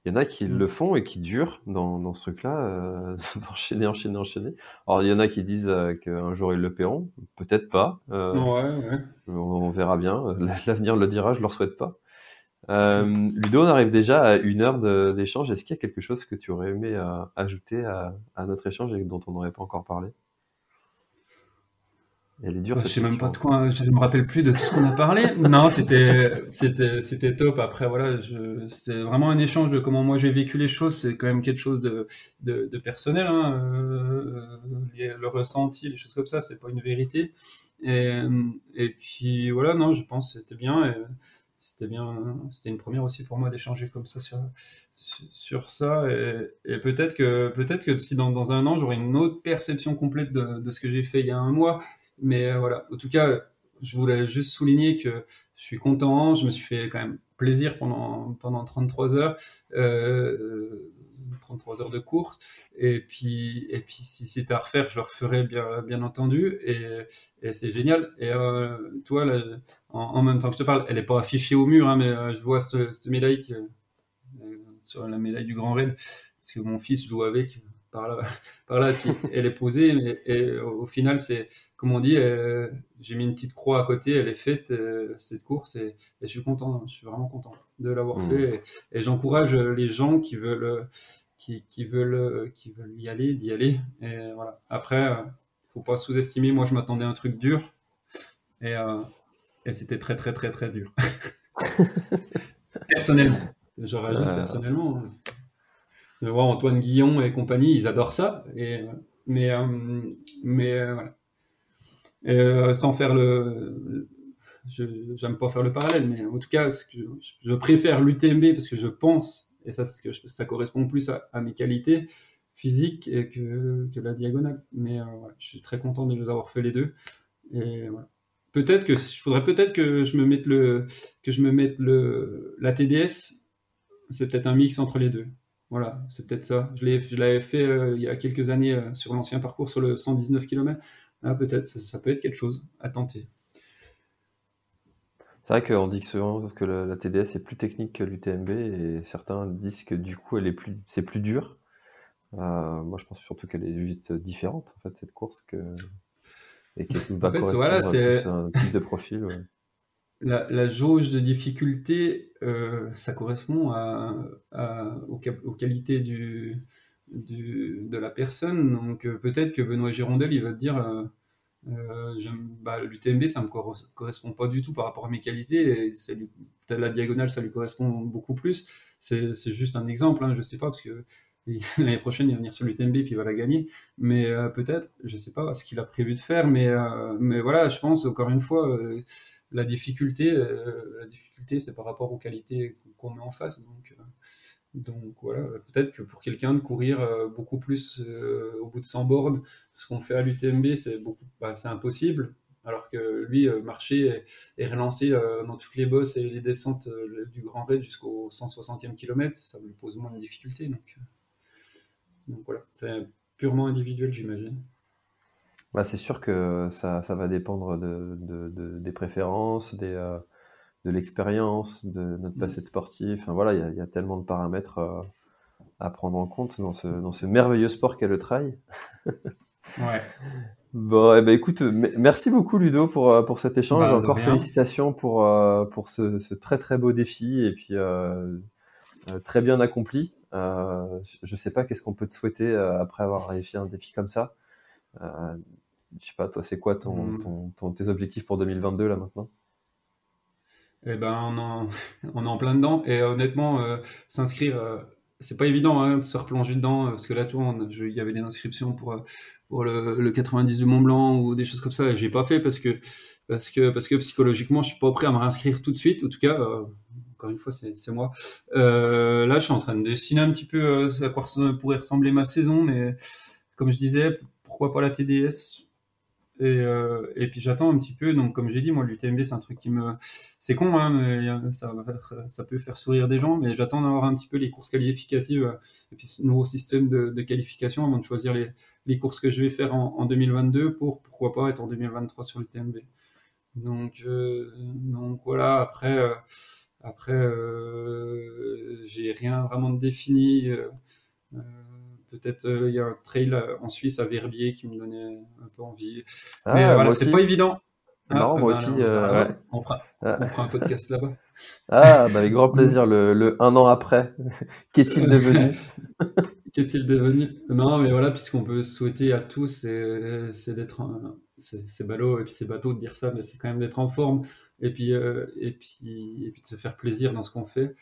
S3: il y en a qui mm. le font et qui durent dans, dans ce truc-là, euh, d'enchaîner, enchaîner, enchaîner. Alors il y en a qui disent euh, qu'un jour ils le paieront, peut-être pas.
S4: Euh, ouais, ouais.
S3: On, verra bien. L'avenir le dira, je leur souhaite pas. Ludo, on arrive déjà à une heure d'échange. Est-ce qu'il y a quelque chose que tu aurais aimé ajouter à, à, notre échange et dont on n'aurait pas encore parlé?
S4: Elle est dure. je sais même pas de quoi. Je me rappelle plus de tout ce qu'on a parlé. non, c'était c'était c'était top. Après voilà, c'est vraiment un échange de comment moi j'ai vécu les choses. C'est quand même quelque chose de de, de personnel. Hein. Euh, le ressenti, les choses comme ça, c'est pas une vérité. Et, et puis voilà, non, je pense que c'était bien. Et, c'était bien, c'était une première aussi pour moi d'échanger comme ça sur, sur, ça. Et, et peut-être que, peut-être que si dans, dans un an, j'aurai une autre perception complète de, de ce que j'ai fait il y a un mois. Mais euh, voilà, en tout cas, je voulais juste souligner que je suis content, je me suis fait quand même plaisir pendant, pendant 33 heures, euh, 33 heures de course. Et puis, et puis si c'était à refaire, je le referais bien, bien entendu. Et, c'est génial. Et euh, toi, en, même temps que je te parle, elle n'est pas affichée au mur, hein, mais euh, je vois cette, médaille euh, sur la médaille du Grand Raid, parce que mon fils joue avec par là, par là elle est posée. et au final, c'est comme on dit, euh, j'ai mis une petite croix à côté, elle est faite, euh, cette course, et, je suis content, je suis vraiment content de l'avoir mmh. fait. Et, j'encourage les gens qui veulent, qui, veulent, qui veulent y aller, d'y aller. Et voilà. Après, il euh, faut pas sous-estimer. Moi, je m'attendais à un truc dur, et, c'était très, très, très, très dur. personnellement, je rajoute personnellement. Je vois Antoine Guillon et compagnie, ils adorent ça. Et, mais, mais voilà euh, sans faire le, j'aime pas faire le parallèle, mais en tout cas, je, préfère l'UTMB parce que je pense, et ça, que ça correspond plus à, mes qualités physiques que, que la diagonale. Mais euh, je suis très content de les avoir fait les deux. Et voilà. Peut-être que il faudrait peut-être que je me mette le que je me mette le la TDS. C'est peut-être un mix entre les deux. Voilà, c'est peut-être ça. Je l'avais fait euh, il y a quelques années sur l'ancien parcours sur le 119 km. Ah, peut-être, ça, peut être quelque chose à tenter.
S3: C'est vrai qu'on dit que, souvent que la, TDS est plus technique que l'UTMB et certains disent que du coup elle est plus, c'est plus dur. Euh, moi je pense surtout qu'elle est juste différente en fait cette course que et qu'elle va
S4: voilà, c'est
S3: un type de profil.
S4: La, jauge de difficulté, euh, ça correspond aux, qualités de la personne. Donc euh, peut-être que Benoît Girondel, il va te dire, euh, bah, l'UTMB, ça me correspond pas du tout par rapport à mes qualités. Et la diagonale, ça lui correspond beaucoup plus. c'est juste un exemple, hein, je sais pas, parce que l'année prochaine, il va venir sur l'UTMB puis il va la gagner. Mais peut-être, je sais pas ce qu'il a prévu de faire, mais, voilà, je pense encore une fois, la difficulté, la difficulté, c'est par rapport aux qualités qu'on met en face. Donc, donc voilà, peut-être que pour quelqu'un de courir beaucoup plus au bout de 100 bornes, ce qu'on fait à l'UTMB, c'est beaucoup, bah, c'est impossible. Alors que lui, marcher et, relancer dans toutes les bosses et les descentes du Grand Raid jusqu'au 160e kilomètre, ça me pose moins de difficultés. Donc, donc voilà, c'est purement individuel, j'imagine.
S3: Bah, c'est sûr que ça, ça va dépendre de, de, des préférences, des, euh, de l'expérience, de notre passé de sportif. Enfin, voilà, il y, y, a tellement de paramètres euh, à prendre en compte dans ce, dans ce merveilleux sport qu'est le trail.
S4: ouais.
S3: Bon, eh ben, écoute, merci beaucoup Ludo pour, euh, pour cet échange. Bah, Encore félicitations pour, pour ce, ce, très très beau défi et puis très bien accompli. Euh, je sais pas qu'est-ce qu'on peut te souhaiter euh, après avoir réussi un défi comme ça. Euh, je sais pas, toi, c'est quoi ton, hmm. ton, tes objectifs pour 2022 là maintenant?
S4: Eh ben, on, en, on est en plein dedans. Et honnêtement, s'inscrire, c'est pas évident hein, de se replonger dedans. parce que là, tout, il y avait des inscriptions pour, pour le, le, 90 du Mont Blanc ou des choses comme ça. Et j'ai pas fait parce que, parce, que, parce que psychologiquement, je suis pas prêt à me réinscrire tout de suite. En tout cas, une fois, c'est moi. Euh, là, je suis en train de dessiner un petit peu euh, à quoi pourrait ressembler ma saison, mais comme je disais, pourquoi pas la TDS et, euh, et puis j'attends un petit peu. Donc, comme j'ai dit, moi, l'UTMB, c'est un truc qui me. C'est con, hein, mais ça, ça peut faire sourire des gens, mais j'attends d'avoir un petit peu les courses qualificatives et puis ce nouveau système de, qualification avant de choisir les, les, courses que je vais faire en, 2022 pour pourquoi pas être en 2023 sur l'UTMB. Donc, donc voilà, après. Après, euh, j'ai rien vraiment de défini. Euh, euh, peut-être il y a un trail en Suisse à Verbier qui me donnait un peu envie. Ah, Mais voilà, c'est pas évident.
S3: Ah, non, moi ben aussi.
S4: on, fera, un podcast là-bas.
S3: Ah, bah, avec grand plaisir. Le, le un an après, qu'est-il devenu
S4: Qu'est-il devenu? Non, mais voilà, puisqu'on peut souhaiter à tous, c'est d'être c'est ballot et puis c'est bateau de dire ça, mais c'est quand même d'être en forme et puis, euh, et, puis, et puis de se faire plaisir dans ce qu'on fait.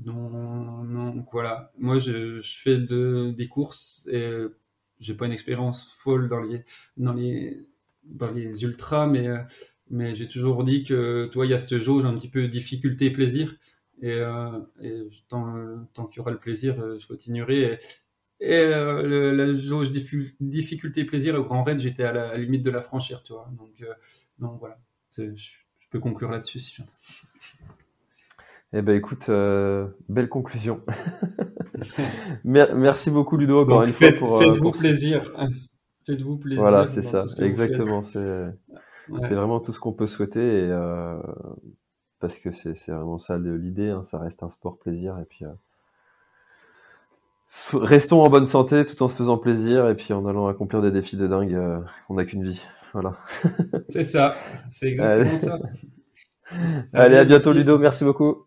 S4: Donc, voilà, moi je, fais de, des courses et j'ai pas une expérience folle dans les, dans les, dans les ultras, mais, mais j'ai toujours dit que toi, il y a cette jauge un petit peu difficulté-plaisir. Et, euh, et tant, qu'il y aura le plaisir, je continuerai. Et euh, la jauge difficulté plaisir au Grand Raid, j'étais à la limite de la franchir, tu vois. Donc, euh, voilà, je, peux conclure là-dessus si
S3: Eh ben écoute, euh, belle conclusion. Merci beaucoup Ludo encore une fois pour.
S4: Faites-vous plaisir. Faites-vous plaisir.
S3: Voilà, c'est ça, exactement. C'est vraiment tout ce qu'on peut souhaiter et, parce que c'est vraiment ça l'idée. Hein, ça reste un sport plaisir et puis Restons en bonne santé tout en se faisant plaisir et puis en allant accomplir des défis de dingue. Euh, on n'a qu'une vie. Voilà.
S4: c'est ça. C'est exactement ça.
S3: Allez, à bientôt Ludo. Merci beaucoup.